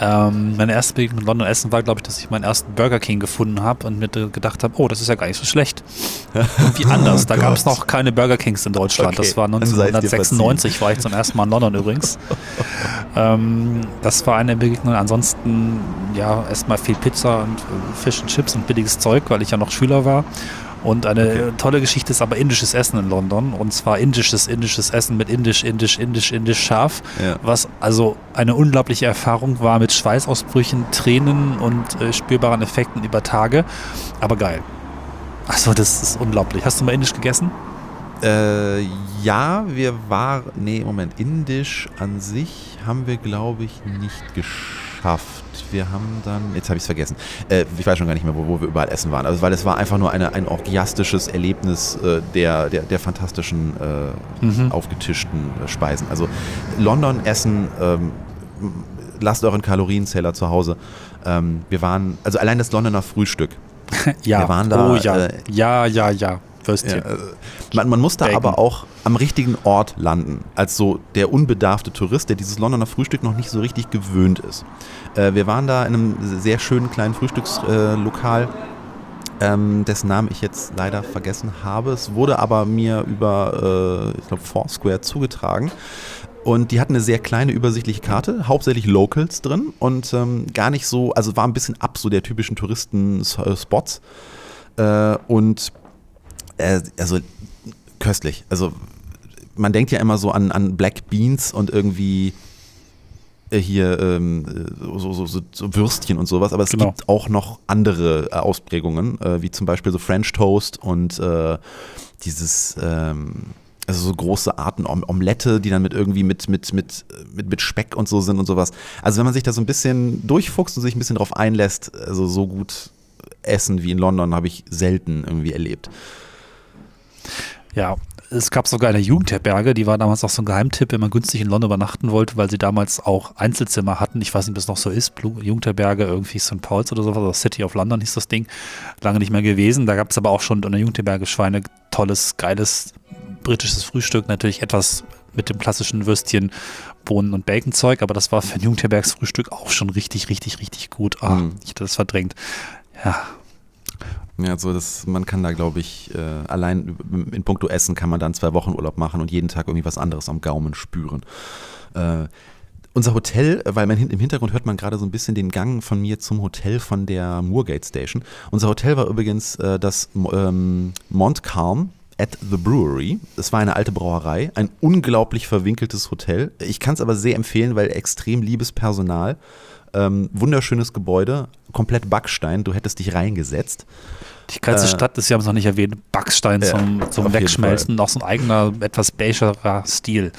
Ähm, meine erste Begegnung mit London Essen war, glaube ich, dass ich meinen ersten Burger King gefunden habe und mir da gedacht habe, oh, das ist ja gar nicht so schlecht. Irgendwie anders. Da Oh gab es noch keine Burger Kings in Deutschland. Okay, Das war dann sei es dir 1996, war ich zum ersten Mal in London übrigens. ähm, das war eine Begegnung. Ansonsten, ja, erstmal viel Pizza und äh, Fish and Chips und billiges Zeug, weil ich ja noch Schüler war. Und eine Okay. tolle Geschichte ist aber indisches Essen in London. Und zwar indisches, indisches Essen mit indisch, indisch, indisch, indisch scharf. Ja. Was also eine unglaubliche Erfahrung war mit Schweißausbrüchen, Tränen und äh, spürbaren Effekten über Tage. Aber geil. Also das ist unglaublich. Hast du mal indisch gegessen? Äh, ja, wir waren, nee, Moment, indisch an sich haben wir, glaube ich, nicht geschafft. Wir haben dann, jetzt habe ich es vergessen, äh, ich weiß schon gar nicht mehr, wo, wo wir überall essen waren, also, weil es war einfach nur eine, ein orgiastisches Erlebnis äh, der, der, der fantastischen, äh, Mhm. aufgetischten äh, Speisen. Also London essen, ähm, lasst euren Kalorienzähler zu Hause. Ähm, wir waren, also allein das Londoner Frühstück, ja. Wir waren da, Oh ja. äh, ja, ja, ja. Würstchen. ja, äh, man, man muss da Bacon. aber auch am richtigen Ort landen, als so der unbedarfte Tourist, der dieses Londoner Frühstück noch nicht so richtig gewöhnt ist. Äh, wir waren da in einem sehr schönen kleinen Frühstückslokal, äh, Lokal, ähm, dessen Namen ich jetzt leider vergessen habe. Es wurde aber mir über, äh, ich glaube, Foursquare zugetragen. Und die hatten eine sehr kleine übersichtliche Karte, hauptsächlich Locals drin und ähm, gar nicht so, also war ein bisschen ab so der typischen Touristen-Spots. Äh, und äh, also köstlich. Also man denkt ja immer so an, an Black Beans und irgendwie äh, hier ähm, äh, so, so, so, so Würstchen und sowas, aber es Genau. gibt auch noch andere äh, Ausprägungen, äh, wie zum Beispiel so French Toast und dieses ähm, also so große Arten Om Omelette, die dann mit irgendwie mit, mit, mit, mit, mit Speck und so sind und sowas. Also wenn man sich da so ein bisschen durchfuchst und sich ein bisschen drauf einlässt, also so gut essen wie in London habe ich selten irgendwie erlebt. Ja, es gab sogar eine Jugendherberge, die war damals auch so ein Geheimtipp, wenn man günstig in London übernachten wollte, weil sie damals auch Einzelzimmer hatten. Ich weiß nicht, ob das noch so ist. Jugendherberge, irgendwie St. Paul's oder sowas, oder City of London hieß das Ding. Lange nicht mehr gewesen. Da gab es aber auch schon in der Jugendherberge Schweine tolles, geiles britisches Frühstück natürlich etwas mit dem klassischen Würstchen, Bohnen und Baconzeug, aber das war für ein Jugendherbergs Frühstück auch schon richtig, richtig, richtig gut. Ah, Mhm. ich hatte das verdrängt. Ja, Ja, so das, man kann da, glaube ich, äh, allein in puncto Essen kann man dann zwei Wochen Urlaub machen und jeden Tag irgendwie was anderes am Gaumen spüren. Äh, unser Hotel, weil man im Hintergrund hört man gerade so ein bisschen den Gang von mir zum Hotel von der Moorgate Station. Unser Hotel war übrigens äh, das ähm, Montcalm at the Brewery. Es war eine alte Brauerei, ein unglaublich verwinkeltes Hotel. Ich kann es aber sehr empfehlen, weil extrem liebes Personal. Ähm, wunderschönes Gebäude, komplett Backstein, du hättest dich reingesetzt. die ganze Äh, Stadt ist, Sie haben es noch nicht erwähnt, Backstein zum, zum Wegschmelzen, auch so ein eigener, etwas beigerer Stil.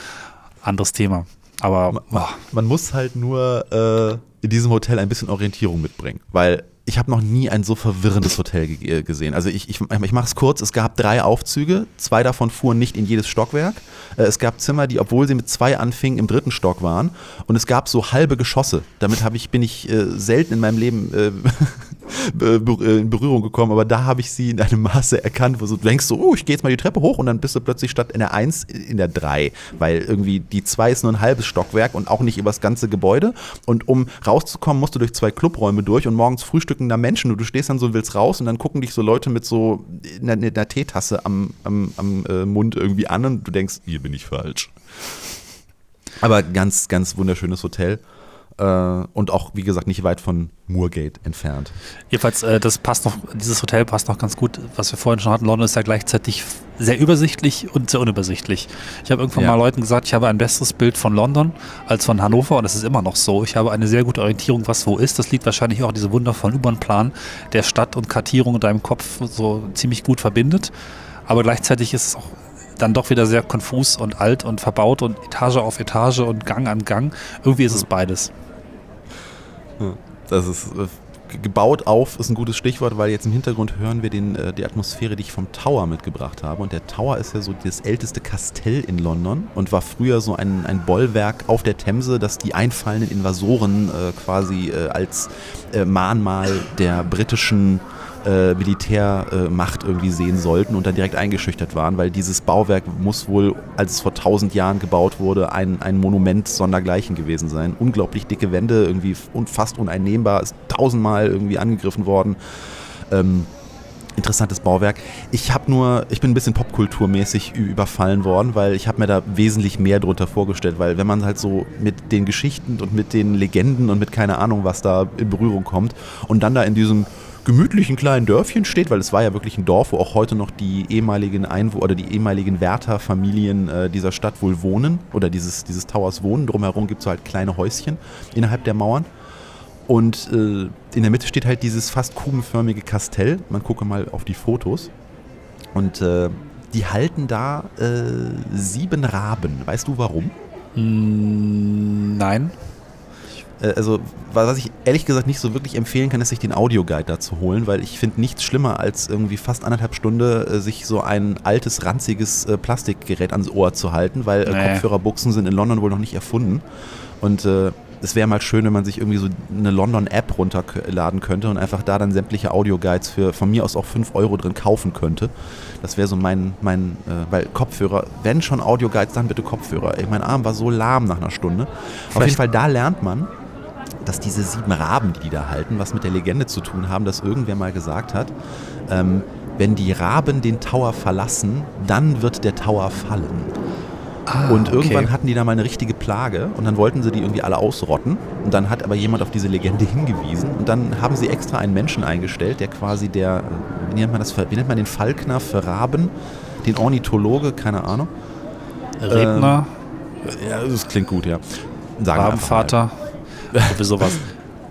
Anderes Thema. Aber Man, man muss halt nur äh, in diesem Hotel ein bisschen Orientierung mitbringen, weil ich habe noch nie ein so verwirrendes Hotel ge äh, gesehen. Also ich, ich, ich mache es kurz, es gab drei Aufzüge, zwei davon fuhren nicht in jedes Stockwerk. Äh, es gab Zimmer, die, obwohl sie mit zwei anfingen, im dritten Stock waren. Und es gab so halbe Geschosse. Damit ich, bin ich äh, selten in meinem Leben be- be- äh, in Berührung gekommen, aber da habe ich sie in einem Maße erkannt, wo du denkst so, oh, ich gehe jetzt mal die Treppe hoch und dann bist du plötzlich statt in der 1 in der 3, weil irgendwie die 2 ist nur ein halbes Stockwerk und auch nicht über das ganze Gebäude und um rauszukommen, musst du durch zwei Clubräume durch und morgens frühstücken da Menschen und du stehst dann so und willst raus und dann gucken dich so Leute mit so einer, einer Teetasse am, am, am äh, Mund irgendwie an und du denkst, hier bin ich falsch. Aber ganz, ganz wunderschönes Hotel. Äh, und auch, wie gesagt, nicht weit von Moorgate entfernt. Jedenfalls, äh, das passt noch, dieses Hotel passt noch ganz gut. Was wir vorhin schon hatten, London ist ja gleichzeitig sehr übersichtlich und sehr unübersichtlich. Ich habe irgendwann Ja. mal Leuten gesagt, ich habe ein besseres Bild von London als von Hannover und das ist immer noch so. Ich habe eine sehr gute Orientierung, was wo ist. Das liegt wahrscheinlich auch an diesem wundervollen U-Bahn-Plan, der Stadt und Kartierung in deinem Kopf so ziemlich gut verbindet. Aber gleichzeitig ist es auch dann doch wieder sehr konfus und alt und verbaut und Etage auf Etage und Gang an Gang. Irgendwie ist es beides. Das ist äh, ge- gebaut auf, ist ein gutes Stichwort, weil jetzt im Hintergrund hören wir den, äh, die Atmosphäre, die ich vom Tower mitgebracht habe. Und der Tower ist ja so das älteste Kastell in London und war früher so ein, ein Bollwerk auf der Themse, das die einfallenden Invasoren äh, quasi als Mahnmal der britischen äh, Militärmacht irgendwie sehen sollten und dann direkt eingeschüchtert waren, weil dieses Bauwerk muss wohl, als es vor tausend Jahren gebaut wurde, ein, ein Monument sondergleichen gewesen sein. Unglaublich dicke Wände, irgendwie und fast uneinnehmbar, ist tausendmal irgendwie angegriffen worden. Ähm, interessantes Bauwerk. Ich habe nur, ich bin ein bisschen popkulturmäßig überfallen worden, weil ich habe mir da wesentlich mehr drunter vorgestellt, weil wenn man halt so mit den Geschichten und mit den Legenden und mit keine Ahnung was da in Berührung kommt und dann da in diesem gemütlichen kleinen Dörfchen steht, weil es war ja wirklich ein Dorf, wo auch heute noch die ehemaligen Einwo oder die ehemaligen Wärterfamilien äh, dieser Stadt wohl wohnen oder dieses, dieses Towers wohnen. Drumherum gibt es halt kleine Häuschen innerhalb der Mauern. Und äh, in der Mitte steht halt dieses fast kubenförmige Kastell. Man gucke mal auf die Fotos. Und äh, die halten da äh, sieben Raben. Weißt du warum? Mm, nein. Äh, also, was ich ehrlich gesagt nicht so wirklich empfehlen kann, ist sich den Audioguide dazu holen, weil ich finde nichts schlimmer, als irgendwie fast anderthalb Stunde äh, sich so ein altes, ranziges äh, Plastikgerät ans Ohr zu halten, weil Nee. Kopfhörerbuchsen sind in London wohl noch nicht erfunden. Und äh, es wäre mal schön, wenn man sich irgendwie so eine London-App runterladen könnte und einfach da dann sämtliche Audioguides für von mir aus auch 5 Euro drin kaufen könnte. Das wäre so mein, mein äh, weil Kopfhörer, wenn schon Audioguides, dann bitte Kopfhörer. Ey, mein Arm war so lahm nach einer Stunde. Auf Vielleicht- jeden Fall, da lernt man, dass diese sieben Raben, die die da halten, was mit der Legende zu tun haben, dass irgendwer mal gesagt hat, ähm, wenn die Raben den Tower verlassen, dann wird der Tower fallen. Ah, und okay. irgendwann hatten die da mal eine richtige Plage und dann wollten sie die irgendwie alle ausrotten. Und dann hat aber jemand auf diese Legende hingewiesen. Und dann haben sie extra einen Menschen eingestellt, der quasi der, wie nennt man das, wie nennt man den Falkner für Raben? Den Ornithologe, keine Ahnung. Redner, Ja, das klingt gut, ja. Sagen. Rabenvater, irgendwie sowas.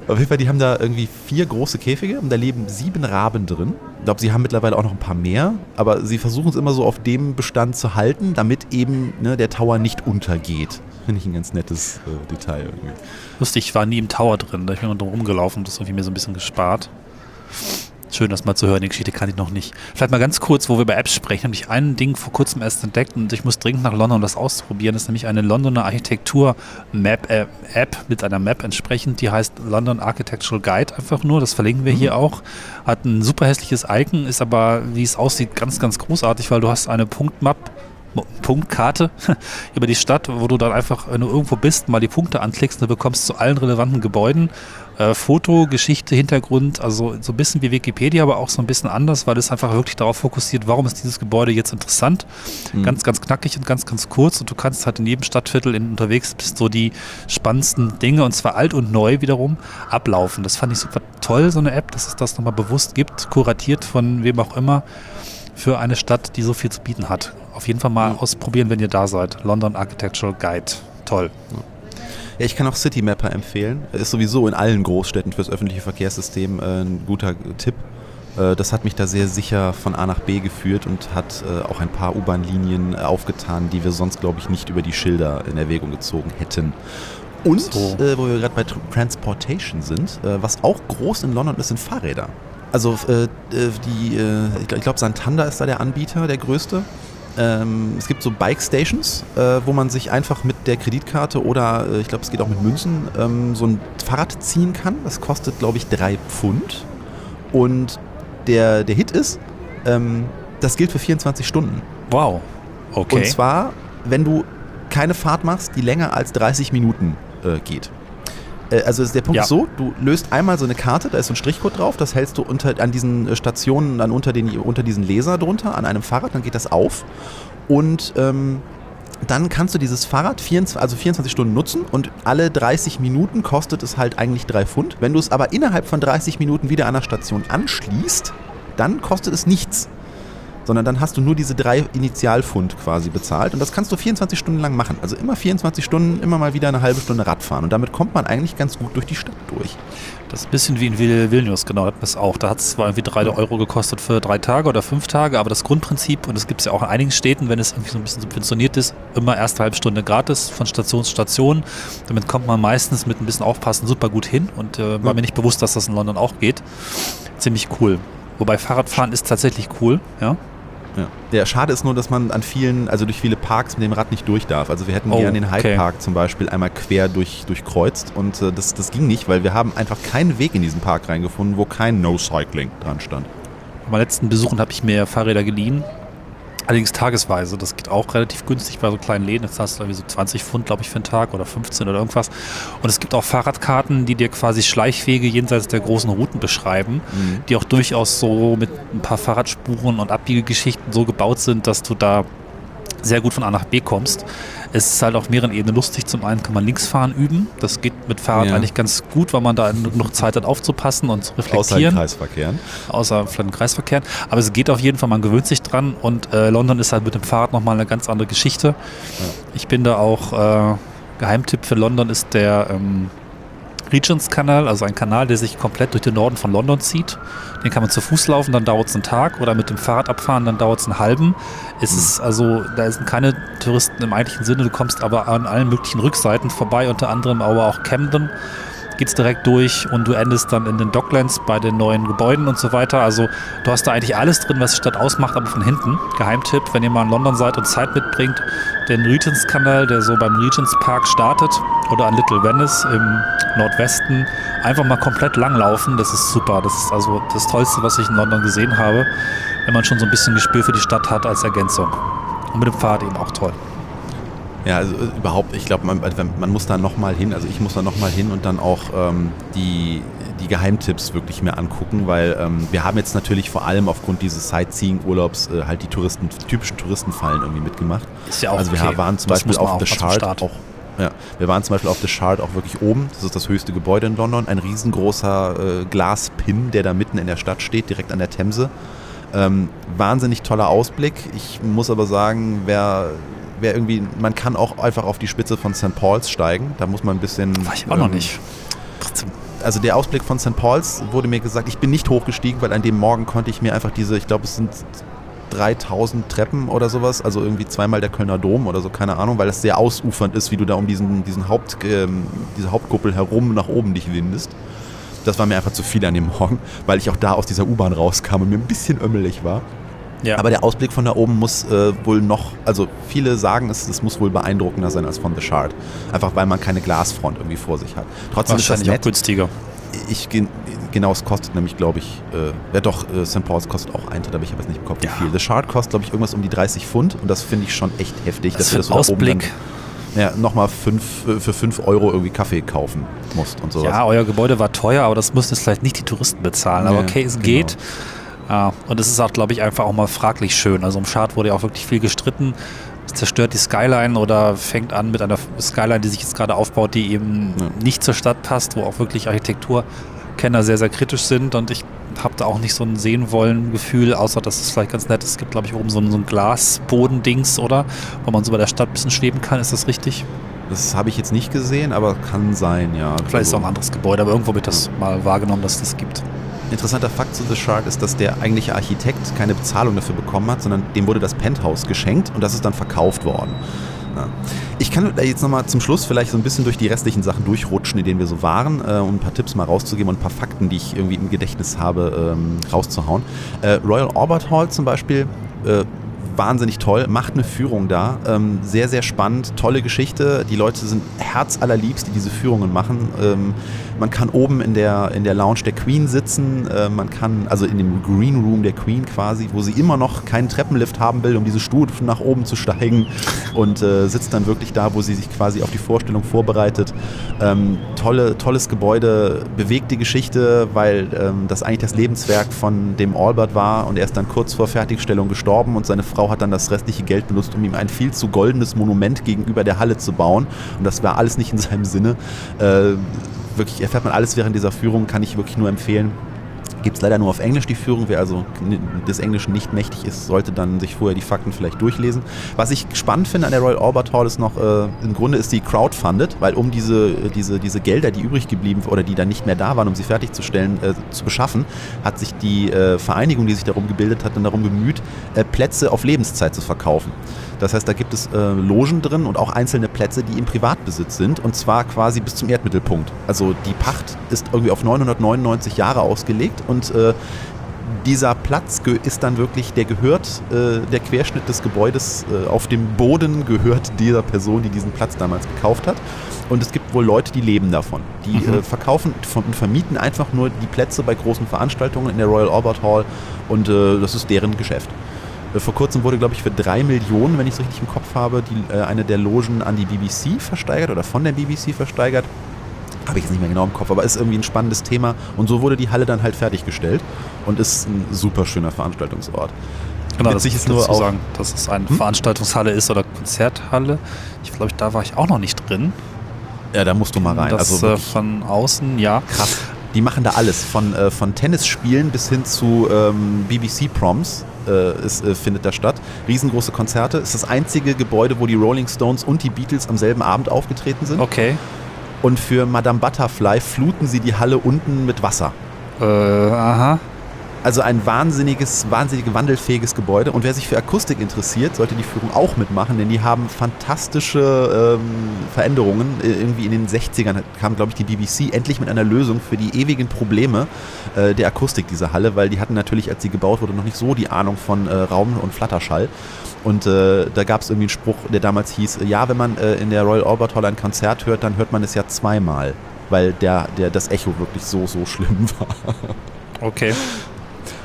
Auf jeden Fall, die haben da irgendwie vier große Käfige und da leben sieben Raben drin. Ich glaube, sie haben mittlerweile auch noch ein paar mehr, aber sie versuchen es immer so auf dem Bestand zu halten, damit eben ne, der Tower nicht untergeht. Finde ich ein ganz nettes äh, Detail irgendwie. Lustig, ich war nie im Tower drin. Da ich bin nur drum rumgelaufen und das irgendwie mir so ein bisschen gespart. Schön, das mal zu hören. Die Geschichte kann ich noch nicht. Vielleicht mal ganz kurz, wo wir über Apps sprechen, habe ich ein Ding vor kurzem erst entdeckt und ich muss dringend nach London, um das auszuprobieren. Das ist nämlich eine Londoner Architektur-Map, äh, App mit einer Map entsprechend. Die heißt London Architectural Guide einfach nur. Das verlinken wir hier auch. Hat ein super hässliches Icon, ist aber, wie es aussieht, ganz, ganz großartig, weil du hast eine Punktmap Punktkarte über die Stadt, wo du dann einfach, wenn du irgendwo bist, mal die Punkte anklickst und du bekommst zu allen relevanten Gebäuden äh, Foto, Geschichte, Hintergrund, also so ein bisschen wie Wikipedia, aber auch so ein bisschen anders, weil es einfach wirklich darauf fokussiert, warum ist dieses Gebäude jetzt interessant. Mhm. Ganz, ganz knackig und ganz, ganz kurz und du kannst halt in jedem Stadtviertel in, unterwegs bist so die spannendsten Dinge und zwar alt und neu wiederum ablaufen. Das fand ich super toll, so eine App, dass es das nochmal bewusst gibt, kuratiert von wem auch immer für eine Stadt, die so viel zu bieten hat. Auf jeden Fall mal mhm. ausprobieren, wenn ihr da seid. London Architectural Guide. Toll. Ja. Ja, ich kann auch Citymapper empfehlen. Ist sowieso in allen Großstädten fürs öffentliche Verkehrssystem äh, ein guter Tipp. Äh, das hat mich da sehr sicher von A nach B geführt und hat äh, auch ein paar U-Bahn-Linien aufgetan, die wir sonst, glaube ich, nicht über die Schilder in Erwägung gezogen hätten. Und, so. äh, wo wir gerade bei Transportation sind, äh, was auch groß in London ist, sind Fahrräder. Also äh, die, ich glaube, Santander ist da der Anbieter, der größte. Ähm, es gibt so Bike Stations, äh, wo man sich einfach mit der Kreditkarte oder äh, ich glaube, es geht auch mit Münzen ähm, so ein Fahrrad ziehen kann. Das kostet, glaube ich, drei Pfund. Und der, der Hit ist, ähm, das gilt für 24 Stunden. Wow. Okay. Und zwar, wenn du keine Fahrt machst, die länger als 30 Minuten äh, geht. Äh, also der Punkt ja. ist so, du löst einmal so eine Karte, da ist so ein Strichcode drauf, das hältst du unter, an diesen äh, Stationen, dann unter, den, unter diesen Laser drunter, an einem Fahrrad, dann geht das auf und ähm, dann kannst du dieses Fahrrad 24, also 24 Stunden nutzen und alle 30 Minuten kostet es halt eigentlich 3 Pfund. Wenn du es aber innerhalb von 30 Minuten wieder an der Station anschließt, dann kostet es nichts sondern dann hast du nur diese drei Initialfund quasi bezahlt und das kannst du 24 Stunden lang machen. Also immer 24 Stunden, immer mal wieder eine halbe Stunde Radfahren und damit kommt man eigentlich ganz gut durch die Stadt durch. Das ist ein bisschen wie in Vilnius, genau, das auch. Da hat es zwar irgendwie drei Euro gekostet für drei Tage oder fünf Tage, aber das Grundprinzip, und das gibt es ja auch in einigen Städten, wenn es irgendwie so ein bisschen subventioniert ist, immer erste halbe Stunde gratis von Station zu Station. Damit kommt man meistens mit ein bisschen Aufpassen super gut hin und äh, war mir nicht bewusst, dass das in London auch geht. Ziemlich cool. Wobei Fahrradfahren ist tatsächlich cool, ja. Ja. ja, schade ist nur, dass man an vielen, also durch viele Parks mit dem Rad nicht durch darf. Also wir hätten oh, gerne den Hyde okay. Park zum Beispiel einmal quer durch, durchkreuzt und äh, das, das ging nicht, weil wir haben einfach keinen Weg in diesen Park reingefunden, wo kein No Cycling dran stand. Bei meinen letzten Besuchen habe ich mir Fahrräder geliehen Allerdings tagesweise. Das geht auch relativ günstig bei so kleinen Läden. Jetzt hast du irgendwie so 20 Pfund, glaube ich, für einen Tag oder 15 oder irgendwas. Und es gibt auch Fahrradkarten, die dir quasi Schleichwege jenseits der großen Routen beschreiben, mhm. die auch durchaus so mit ein paar Fahrradspuren und Abbiegegeschichten so gebaut sind, dass du da sehr gut von A nach B kommst. Es ist halt auf mehreren Ebenen lustig. Zum einen kann man Linksfahren üben. Das geht mit Fahrrad ja. eigentlich ganz gut, weil man da genug Zeit hat aufzupassen und zu reflektieren. Außer Kreisverkehren. Außer vielleicht Kreisverkehren. Aber es geht auf jeden Fall, man gewöhnt sich dran. Und äh, London ist halt mit dem Fahrrad nochmal eine ganz andere Geschichte. Ja. Ich bin da auch, äh, Geheimtipp für London ist der ähm, Regents-Kanal, also ein Kanal, der sich komplett durch den Norden von London zieht. Den kann man zu Fuß laufen, dann dauert es einen Tag oder mit dem Fahrrad abfahren, dann dauert es einen halben. Es mhm. ist also, da sind keine Touristen im eigentlichen Sinne, du kommst aber an allen möglichen Rückseiten vorbei, unter anderem aber auch Camden geht es direkt durch und du endest dann in den Docklands bei den neuen Gebäuden und so weiter. Also du hast da eigentlich alles drin, was die Stadt ausmacht, aber von hinten. Geheimtipp, wenn ihr mal in London seid und Zeit mitbringt, den Regents-Kanal, der so beim Regents Park startet oder an Little Venice im Nordwesten, einfach mal komplett langlaufen. Das ist super. Das ist also das Tollste, was ich in London gesehen habe, wenn man schon so ein bisschen Gespür für die Stadt hat als Ergänzung. Und mit dem Fahrrad eben auch toll. Ja, also äh, überhaupt, ich glaube, man, also man, muss da nochmal hin, also ich muss da nochmal hin und dann auch ähm, die, die Geheimtipps wirklich mehr angucken, weil ähm, wir haben jetzt natürlich vor allem aufgrund dieses Sightseeing-Urlaubs äh, halt die Touristen, typischen Touristenfallen irgendwie mitgemacht. Ist ja auch Also wir okay. waren zum das Beispiel auf The Shard auch, ja, wir waren zum Beispiel auf The Shard auch wirklich oben. Das ist das höchste Gebäude in London. Ein riesengroßer äh, Glaspin, der da mitten in der Stadt steht, direkt an der Themse. Ähm, wahnsinnig toller Ausblick. Ich muss aber sagen, wer wäre irgendwie, man kann auch einfach auf die Spitze von St. Paul's steigen. Da muss man ein bisschen. War ich auch ähm, noch nicht. Also der Ausblick von St. Paul's wurde mir gesagt, ich bin nicht hochgestiegen, weil an dem Morgen konnte ich mir einfach diese, ich glaube es sind 3000 Treppen oder sowas, also irgendwie zweimal der Kölner Dom oder so, keine Ahnung, weil das sehr ausufernd ist, wie du da um diesen, diesen Haupt, ähm, diese Hauptkuppel herum nach oben dich windest. Das war mir einfach zu viel an dem Morgen, weil ich auch da aus dieser U-Bahn rauskam und mir ein bisschen ömmelig war. Ja. Aber der Ausblick von da oben muss äh, wohl noch, also viele sagen, es, es muss wohl beeindruckender sein als von The Shard. Einfach weil man keine Glasfront irgendwie vor sich hat. Trotzdem ist das nett. auch günstiger. Ich genau, es kostet nämlich, glaube ich, äh, ja doch, äh, St. Paul's kostet auch Eintritt, aber ich habe jetzt nicht im Kopf, wie Ja. viel. The Shard kostet, glaube ich, irgendwas um die 30 Pfund und das finde ich schon echt heftig. Das du ist so da oben Ausblick. Dann, ja, nochmal fünf, äh, für 5 Euro irgendwie Kaffee kaufen musst und sowas. Ja, euer Gebäude war teuer, aber das müssen jetzt vielleicht nicht die Touristen bezahlen. Aber Ja, okay, es genau. geht. Ja, und es ist auch, glaube ich, einfach auch mal fraglich schön. Also im Chart wurde ja auch wirklich viel gestritten. Es zerstört die Skyline oder fängt an mit einer Skyline, die sich jetzt gerade aufbaut, die eben Ja. nicht zur Stadt passt, wo auch wirklich Architekturkenner sehr, sehr kritisch sind. Und ich habe da auch nicht so ein sehen wollen Gefühl, außer dass es vielleicht ganz nett ist. Es gibt, glaube ich, oben so ein, so ein Glasbodendings, oder? Wo man so bei der Stadt ein bisschen schweben kann. Ist das richtig? Das habe ich jetzt nicht gesehen, aber kann sein, ja. Vielleicht ist es Also- auch ein anderes Gebäude, aber irgendwo wird das mal wahrgenommen, dass es das gibt. Interessanter Fakt zu The Shard ist, dass der eigentliche Architekt keine Bezahlung dafür bekommen hat, sondern dem wurde das Penthouse geschenkt und das ist dann verkauft worden. Ja. Ich kann da jetzt nochmal zum Schluss vielleicht so ein bisschen durch die restlichen Sachen durchrutschen, in denen wir so waren, äh, um ein paar Tipps mal rauszugeben und ein paar Fakten, die ich irgendwie im Gedächtnis habe, ähm, rauszuhauen. Äh, Royal Albert Hall zum Beispiel, äh, wahnsinnig toll, macht eine Führung da, ähm, sehr, sehr spannend, tolle Geschichte. Die Leute sind herzallerliebst, die diese Führungen machen. Ähm, man kann oben in der, in der Lounge der Queen sitzen, äh, man kann, also in dem Green Room der Queen quasi, wo sie immer noch keinen Treppenlift haben will, um diese Stufen nach oben zu steigen und äh, sitzt dann wirklich da, wo sie sich quasi auf die Vorstellung vorbereitet. Ähm, tolle, tolles Gebäude, bewegte Geschichte, weil ähm, das eigentlich das Lebenswerk von dem Albert war und er ist dann kurz vor Fertigstellung gestorben und seine Frau hat dann das restliche Geld benutzt, um ihm ein viel zu goldenes Monument gegenüber der Halle zu bauen und das war alles nicht in seinem Sinne. Äh, wirklich erfährt man alles während dieser Führung, kann ich wirklich nur empfehlen. Gibt es leider nur auf Englisch die Führung. Wer also des Englischen nicht mächtig ist, sollte dann sich vorher die Fakten vielleicht durchlesen. Was ich spannend finde an der Royal Albert Hall ist noch, äh, im Grunde ist die crowdfunded, weil um diese, diese, diese Gelder, die übrig geblieben oder die dann nicht mehr da waren, um sie fertigzustellen, äh, zu beschaffen, hat sich die äh, Vereinigung, die sich darum gebildet hat, dann darum bemüht, äh, Plätze auf Lebenszeit zu verkaufen. Das heißt, da gibt es äh, Logen drin und auch einzelne Plätze, die im Privatbesitz sind und zwar quasi bis zum Erdmittelpunkt. Also die Pacht ist irgendwie auf 999 Jahre ausgelegt und äh, dieser Platz ist dann wirklich, der gehört, äh, der Querschnitt des Gebäudes äh, auf dem Boden gehört dieser Person, die diesen Platz damals gekauft hat. Und es gibt wohl Leute, die leben davon. Die Mhm. äh, verkaufen und vermieten einfach nur die Plätze bei großen Veranstaltungen in der Royal Albert Hall und äh, das ist deren Geschäft. Äh, Vor kurzem wurde, glaube ich, für drei Millionen, wenn ich es richtig im Kopf habe, die, äh, eine der Logen an die BBC versteigert oder von der BBC versteigert. Habe ich jetzt nicht mehr genau im Kopf, aber ist irgendwie ein spannendes Thema. Und so wurde die Halle dann halt fertiggestellt und ist ein super schöner Veranstaltungsort. Genau, Witzig das ist nur auch- sagen, dass es eine Hm? Veranstaltungshalle ist oder Konzerthalle. Ich glaube, da war ich auch noch nicht drin. Ja, da musst du mal rein. Das also äh, von außen, ja. krass. Die machen da alles, von, äh, von Tennisspielen bis hin zu ähm, BBC-Proms. Äh, ist, äh, findet da statt. Riesengroße Konzerte. Ist das einzige Gebäude, wo die Rolling Stones und die Beatles am selben Abend aufgetreten sind. Okay. Und für Madame Butterfly fluten sie die Halle unten mit Wasser. Äh, aha. Also ein wahnsinniges, wahnsinnig wandelfähiges Gebäude. Und wer sich für Akustik interessiert, sollte die Führung auch mitmachen, denn die haben fantastische ähm, Veränderungen. Äh, Irgendwie in den 60ern kam, glaube ich, die BBC endlich mit einer Lösung für die ewigen Probleme äh, der Akustik dieser Halle, weil die hatten natürlich, als sie gebaut wurde, noch nicht so die Ahnung von äh, Raum- und Flatterschall. Und äh, da gab es irgendwie einen Spruch, der damals hieß, äh, ja, wenn man äh, in der Royal Albert Hall ein Konzert hört, dann hört man es ja zweimal, weil der, der, das Echo wirklich so, so schlimm war. Okay.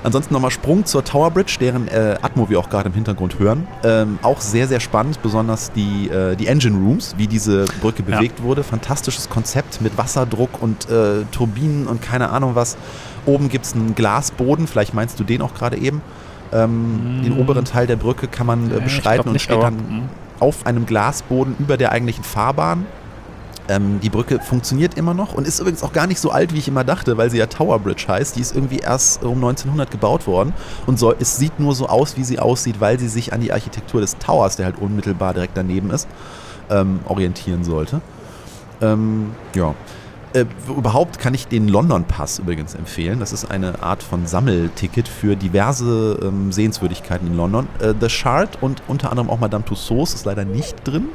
Ansonsten nochmal Sprung zur Tower Bridge, deren äh, Atmo wir auch gerade im Hintergrund hören. Ähm, auch sehr, sehr spannend, besonders die, äh, die Engine Rooms, wie diese Brücke Ja. bewegt wurde. Fantastisches Konzept mit Wasserdruck und äh, Turbinen und keine Ahnung was. Oben gibt es einen Glasboden, vielleicht meinst du den auch gerade eben. Ähm, Mm. Den oberen Teil der Brücke kann man äh, beschreiten und steht dann mm. auf einem Glasboden über der eigentlichen Fahrbahn. Ähm, die Brücke funktioniert immer noch und ist übrigens auch gar nicht so alt, wie ich immer dachte, weil sie ja Tower Bridge heißt. Die ist irgendwie erst um 1900 gebaut worden und soll, es sieht nur so aus, wie sie aussieht, weil sie sich an die Architektur des Towers, der halt unmittelbar direkt daneben ist, ähm, orientieren sollte. Ähm, ja. Äh, überhaupt kann ich den London Pass übrigens empfehlen. Das ist eine Art von Sammelticket für diverse ähm, Sehenswürdigkeiten in London. Äh, The Shard und unter anderem auch Madame Tussauds ist leider nicht drin.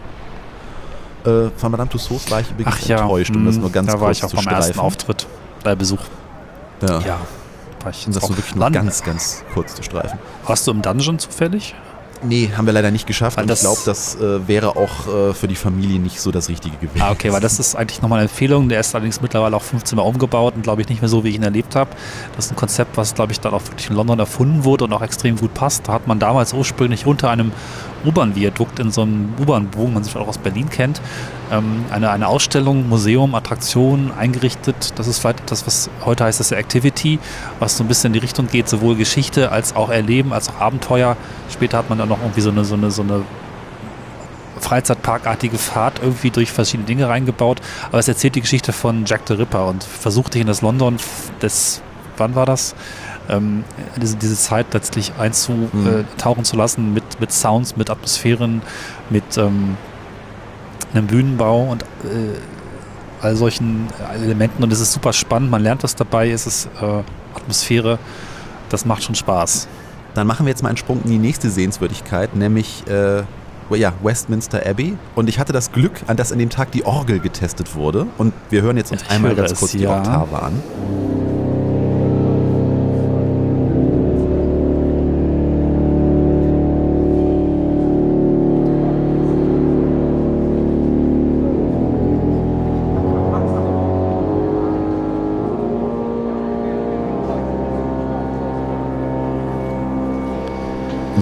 Äh, von Madame Tussauds war ich übrigens Ach ja, enttäuscht, um das nur ganz da kurz war ich auch zu beim ersten streifen. Auftritt, bei Besuch. Ja. Ja. War ich jetzt das nur wirklich nur Wann- ganz, ganz kurz zu streifen. Warst du im Dungeon zufällig? Nee, haben wir leider nicht geschafft. Weil Und ich glaube, das äh, wäre auch äh, für die Familie nicht so das Richtige gewesen. Ah, okay, weil das ist eigentlich nochmal eine Empfehlung. Der ist allerdings mittlerweile auch 15 Mal umgebaut und glaube ich nicht mehr so, wie ich ihn erlebt habe. Das ist ein Konzept, was glaube ich dann auch wirklich in London erfunden wurde und auch extrem gut passt. Da hat man damals ursprünglich unter einem U-Bahn-Viadukt in so einem U-Bahn-Bogen, man sich auch aus Berlin kennt, ähm, eine, eine Ausstellung, Museum, Attraktion eingerichtet. Das ist vielleicht das, was heute heißt das ja Activity, was so ein bisschen in die Richtung geht, sowohl Geschichte als auch Erleben, als auch Abenteuer. Später hat man dann noch irgendwie so eine, so eine, so eine Freizeitparkartige Fahrt irgendwie durch verschiedene Dinge reingebaut. Aber es erzählt die Geschichte von Jack the Ripper und versucht dich in das London des, wann war das? Ähm, diese, diese Zeit letztlich einzutauchen zu lassen mit, mit Sounds, mit Atmosphären, mit ähm, einem Bühnenbau und äh, all solchen Elementen. Und es ist super spannend, man lernt was dabei, es ist äh, Atmosphäre, das macht schon Spaß. Dann machen wir jetzt mal einen Sprung in die nächste Sehenswürdigkeit, nämlich äh, ja, Westminster Abbey. Und ich hatte das Glück, an dass an dem Tag die Orgel getestet wurde. Und wir hören jetzt uns Ich einmal ganz es, kurz die ja. Oktave an.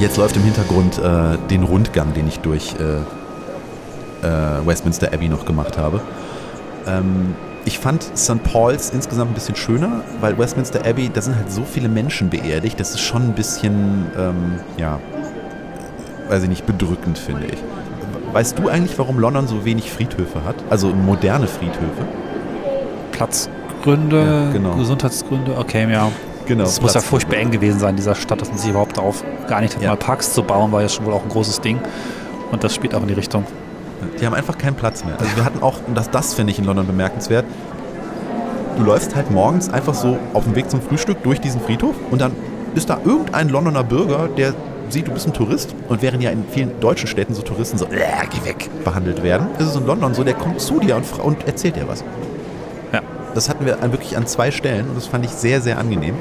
Jetzt läuft im Hintergrund äh, den Rundgang, den ich durch äh, äh, Westminster Abbey noch gemacht habe. Ähm, ich fand St. Paul's insgesamt ein bisschen schöner, weil Westminster Abbey, da sind halt so viele Menschen beerdigt, das ist schon ein bisschen, ähm, ja, weiß ich nicht, bedrückend, finde ich. Weißt du eigentlich, warum London so wenig Friedhöfe hat? Also moderne Friedhöfe? Platzgründe, Ja, genau. Gesundheitsgründe, okay, ja. Genau. Es muss ja furchtbar eng gewesen sein, in dieser Stadt, dass man sich überhaupt darauf geeinigt hat, Ja. mal Parks zu bauen, war ja schon wohl auch ein großes Ding. Und das spielt auch in die Richtung. Die haben einfach keinen Platz mehr. Also wir hatten auch, und das, das finde ich in London bemerkenswert, du läufst halt morgens einfach so auf dem Weg zum Frühstück durch diesen Friedhof und dann ist da irgendein Londoner Bürger, der sieht, du bist ein Tourist und während ja in vielen deutschen Städten so Touristen so, äh, geh weg, behandelt werden, ist es in London so, der kommt zu dir und, und erzählt dir was. Das hatten wir wirklich an zwei Stellen und das fand ich sehr, sehr angenehm,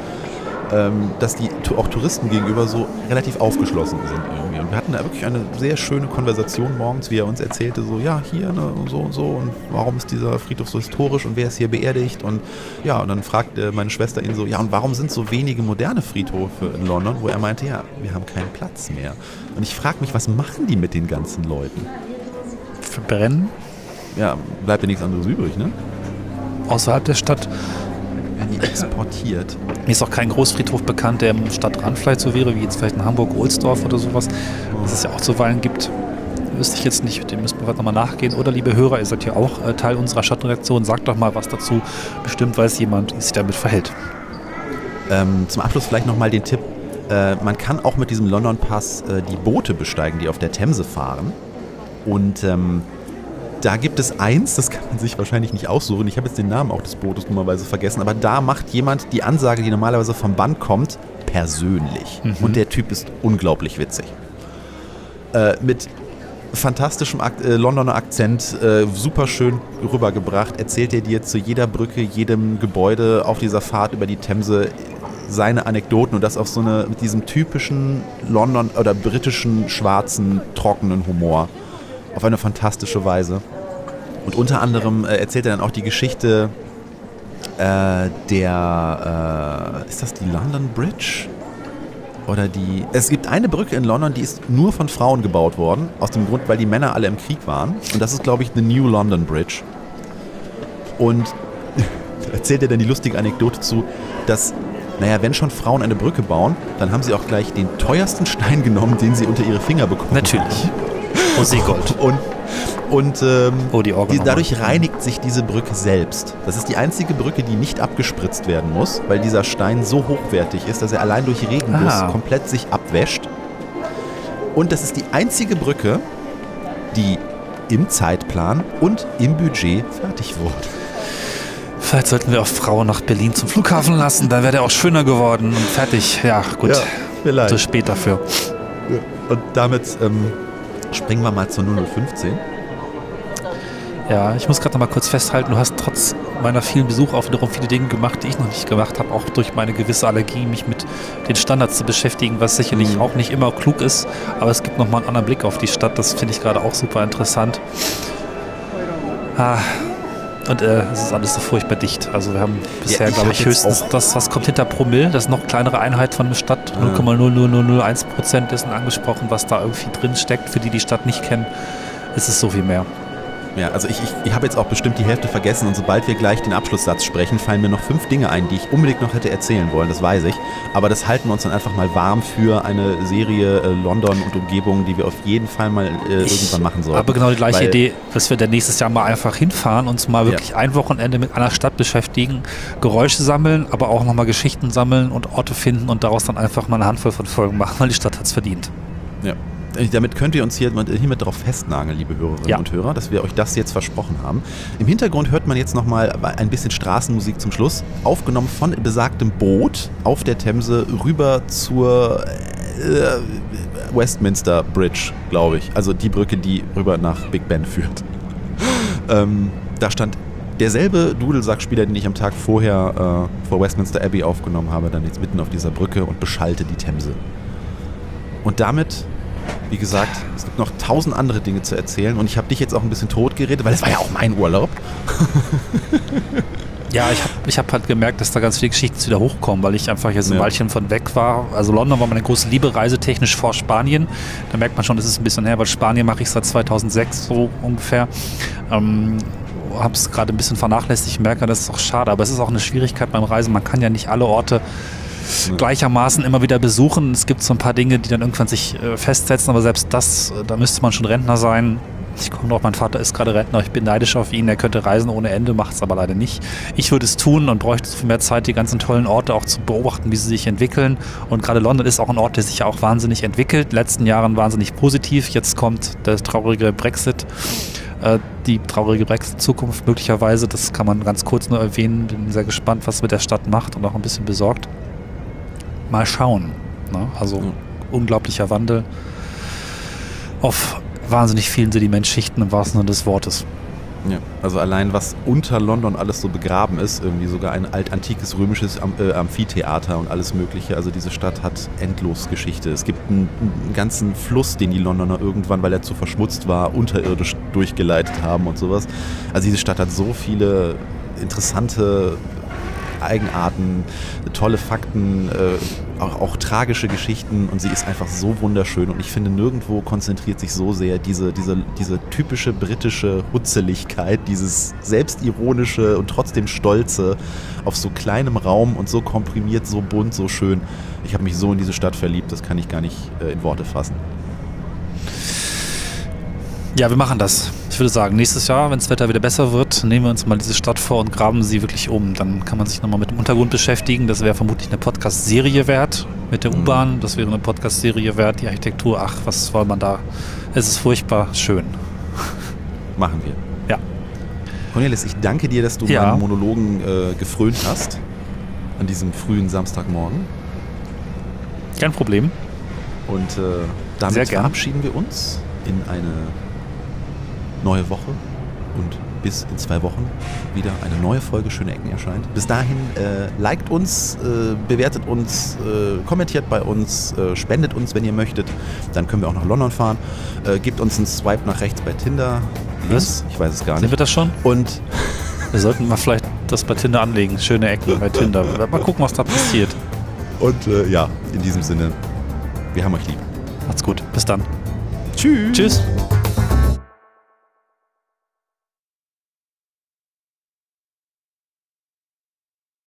ähm, dass die auch Touristen gegenüber so relativ aufgeschlossen sind irgendwie. Und wir hatten da wirklich eine sehr schöne Konversation morgens, wie er uns erzählte, so, ja, hier ne, und so und so und warum ist dieser Friedhof so historisch und wer ist hier beerdigt und ja, und dann fragte meine Schwester ihn so, ja, und warum sind so wenige moderne Friedhöfe in London, wo er meinte, ja, wir haben keinen Platz mehr. Und ich frage mich, was machen die mit den ganzen Leuten? Verbrennen Ja, bleibt ja nichts anderes übrig, ne? Außerhalb der Stadt. Werden die exportiert. Mir ist auch kein Großfriedhof bekannt, der im Stadtrand vielleicht so wäre, wie jetzt vielleicht in Hamburg-Ohlsdorf oder sowas, was es ja auch zuweilen gibt. Wüsste ich jetzt nicht, dem müssen wir nochmal nachgehen. Oder liebe Hörer, ihr seid ja auch äh, Teil unserer Stadtredaktion, sagt doch mal was dazu. Bestimmt weiß jemand, wie sich damit verhält. Ähm, zum Abschluss vielleicht nochmal den Tipp. Äh, man kann auch mit diesem London Pass äh, die Boote besteigen, die auf der Themse fahren. Und ähm, da gibt es eins, das kann man sich wahrscheinlich nicht aussuchen. Ich habe jetzt den Namen auch des Bootes dummerweise vergessen, aber da macht jemand die Ansage, die normalerweise vom Band kommt, persönlich. Und der Typ ist unglaublich witzig. Äh, mit fantastischem Ak äh, Londoner Akzent, äh, super schön rübergebracht, erzählt er dir zu jeder Brücke, jedem Gebäude auf dieser Fahrt über die Themse seine Anekdoten und das auf so eine, mit diesem typischen London oder britischen, schwarzen, trockenen Humor. Auf eine fantastische Weise. Und unter anderem äh, erzählt er dann auch die Geschichte äh, der, äh, ist das die London Bridge? Oder die. Es gibt eine Brücke in London, die ist nur von Frauen gebaut worden. Aus dem Grund, weil die Männer alle im Krieg waren. Und das ist, glaube ich, the New London Bridge. Und erzählt er dann die lustige Anekdote zu, dass, naja, wenn schon Frauen eine Brücke bauen, dann haben sie auch gleich den teuersten Stein genommen, den sie unter ihre Finger bekommen Natürlich. Roségold. und, und ähm, Oh, die Orgel die, dadurch reinigt sich diese Brücke selbst. Das ist die einzige Brücke, die nicht abgespritzt werden muss, weil dieser Stein so hochwertig ist, dass er allein durch Regenguss Ah. komplett sich abwäscht. Und das ist die einzige Brücke, die im Zeitplan und im Budget fertig wurde. Vielleicht sollten wir auch Frauen nach Berlin zum Flughafen lassen, dann wäre der auch schöner geworden und fertig. Ja, gut. vielleicht. Zu spät dafür. Und damit ähm, springen wir mal zur 0015. Ja, ich muss gerade noch mal kurz festhalten, du hast trotz meiner vielen Besuche auch wiederum viele Dinge gemacht, die ich noch nicht gemacht habe, auch durch meine gewisse Allergie, mich mit den Standards zu beschäftigen, was sicherlich Mhm. auch nicht immer klug ist, aber es gibt nochmal einen anderen Blick auf die Stadt, das finde ich gerade auch super interessant. Ah, und äh, es ist alles so furchtbar dicht. Also wir haben bisher, ich glaube ich, höchstens das, was kommt hinter Promille, das ist noch kleinere Einheit von der Stadt, Ja. 0,00001 Prozent dessen angesprochen, was da irgendwie drin steckt. Für die, die die Stadt nicht kennen, ist es so viel mehr. Ja, also ich, ich, ich habe jetzt auch bestimmt die Hälfte vergessen und sobald wir gleich den Abschlusssatz sprechen, fallen mir noch fünf Dinge ein, die ich unbedingt noch hätte erzählen wollen, das weiß ich. Aber das halten wir uns dann einfach mal warm für eine Serie äh, London und Umgebung, die wir auf jeden Fall mal äh, irgendwann machen sollten. habe genau die gleiche Weil- Idee, dass wir dann nächstes Jahr mal einfach hinfahren, uns mal wirklich ein Wochenende mit einer Stadt beschäftigen, Geräusche sammeln, aber auch nochmal Geschichten sammeln und Orte finden und daraus dann einfach mal eine Handvoll von Folgen machen, weil die Stadt hat es verdient. Ja. Äh, Damit könnt ihr uns hier, hiermit darauf festnageln, liebe Hörerinnen Ja. und Hörer, dass wir euch das jetzt versprochen haben. Im Hintergrund hört man jetzt nochmal ein bisschen Straßenmusik zum Schluss, aufgenommen von besagtem Boot auf der Themse rüber zur äh, Westminster Bridge, glaube ich. Also die Brücke, die rüber nach Big Ben führt. ähm, da stand derselbe Dudelsackspieler, den ich am Tag vorher äh, vor Westminster Abbey aufgenommen habe, dann jetzt mitten auf dieser Brücke und beschallte die Themse. Und damit, wie gesagt, es gibt noch tausend andere Dinge zu erzählen und ich habe dich jetzt auch ein bisschen tot geredet, weil es war ja auch mein Urlaub. Ja, ich habe ich hab halt gemerkt, dass da ganz viele Geschichten wieder hochkommen, weil ich einfach jetzt ein Ja. Weilchen von weg war. Also London war meine große Liebe, reisetechnisch vor Spanien. Da merkt man schon, das ist ein bisschen her, weil Spanien mache ich seit 2006 so ungefähr. Ähm, habe es gerade ein bisschen vernachlässigt, ich merke, das ist auch schade, aber es ist auch eine Schwierigkeit beim Reisen. Man kann ja nicht alle Orte gleichermaßen immer wieder besuchen. Es gibt so ein paar Dinge, die dann irgendwann sich äh, festsetzen, aber selbst das, äh, da müsste man schon Rentner sein. Ich komme drauf, mein Vater ist gerade Rentner, ich bin neidisch auf ihn, er könnte reisen ohne Ende, macht es aber leider nicht. Ich würde es tun und bräuchte viel mehr Zeit, die ganzen tollen Orte auch zu beobachten, wie sie sich entwickeln. Und gerade London ist auch ein Ort, der sich ja auch wahnsinnig entwickelt. In den letzten Jahren wahnsinnig positiv. Jetzt kommt der traurige Brexit äh, die traurige Brexit-Zukunft möglicherweise. Das kann man ganz kurz nur erwähnen. Bin sehr gespannt, was mit der Stadt macht und auch ein bisschen besorgt. Mal schauen. Ne? Also Ja. unglaublicher Wandel auf wahnsinnig vielen Sedimentschichten im wahrsten Sinne des Wortes. Ja, also allein was unter London alles so begraben ist, irgendwie sogar ein altantikes römisches äh, Amphitheater und alles mögliche. Also diese Stadt hat endlos Geschichte. Es gibt einen, einen ganzen Fluss, den die Londoner irgendwann, weil er zu verschmutzt war, unterirdisch durchgeleitet haben und sowas. Also diese Stadt hat so viele interessante Eigenarten, tolle Fakten, äh, auch, auch tragische Geschichten und sie ist einfach so wunderschön und ich finde nirgendwo konzentriert sich so sehr diese, diese, diese typische britische Hutzeligkeit, dieses selbstironische und trotzdem stolze auf so kleinem Raum und so komprimiert, so bunt, so schön. Ich habe mich so in diese Stadt verliebt, das kann ich gar nicht äh, in Worte fassen. Ja, wir machen das. Ich würde sagen, nächstes Jahr, wenn das Wetter wieder besser wird, nehmen wir uns mal diese Stadt vor und graben sie wirklich um. Dann kann man sich nochmal mit dem Untergrund beschäftigen. Das wäre vermutlich eine Podcast-Serie wert mit der Mhm. U-Bahn. Das wäre eine Podcast-Serie wert. Die Architektur, ach, was soll man da? Es ist furchtbar schön. Machen wir. Ja. Cornelis, ich danke dir, dass du Ja. meinen Monologen äh, gefrönt hast an diesem frühen Samstagmorgen. Kein Problem. Und äh, damit verabschieden wir uns in eine neue Woche und bis in zwei Wochen wieder eine neue Folge Schöne Ecken erscheint. Bis dahin äh, liked uns, äh, bewertet uns, äh, kommentiert bei uns, äh, spendet uns, wenn ihr möchtet. Dann können wir auch nach London fahren. Äh, gebt uns einen Swipe nach rechts bei Tinder. Was? Ich weiß es gar Sind nicht. wir das schon? Und Wir sollten mal vielleicht das bei Tinder anlegen. Schöne Ecken bei Tinder. Mal gucken, was da passiert. Und äh, ja, in diesem Sinne, wir haben euch lieb. Macht's gut. Bis dann. Tschüss. Tschüss.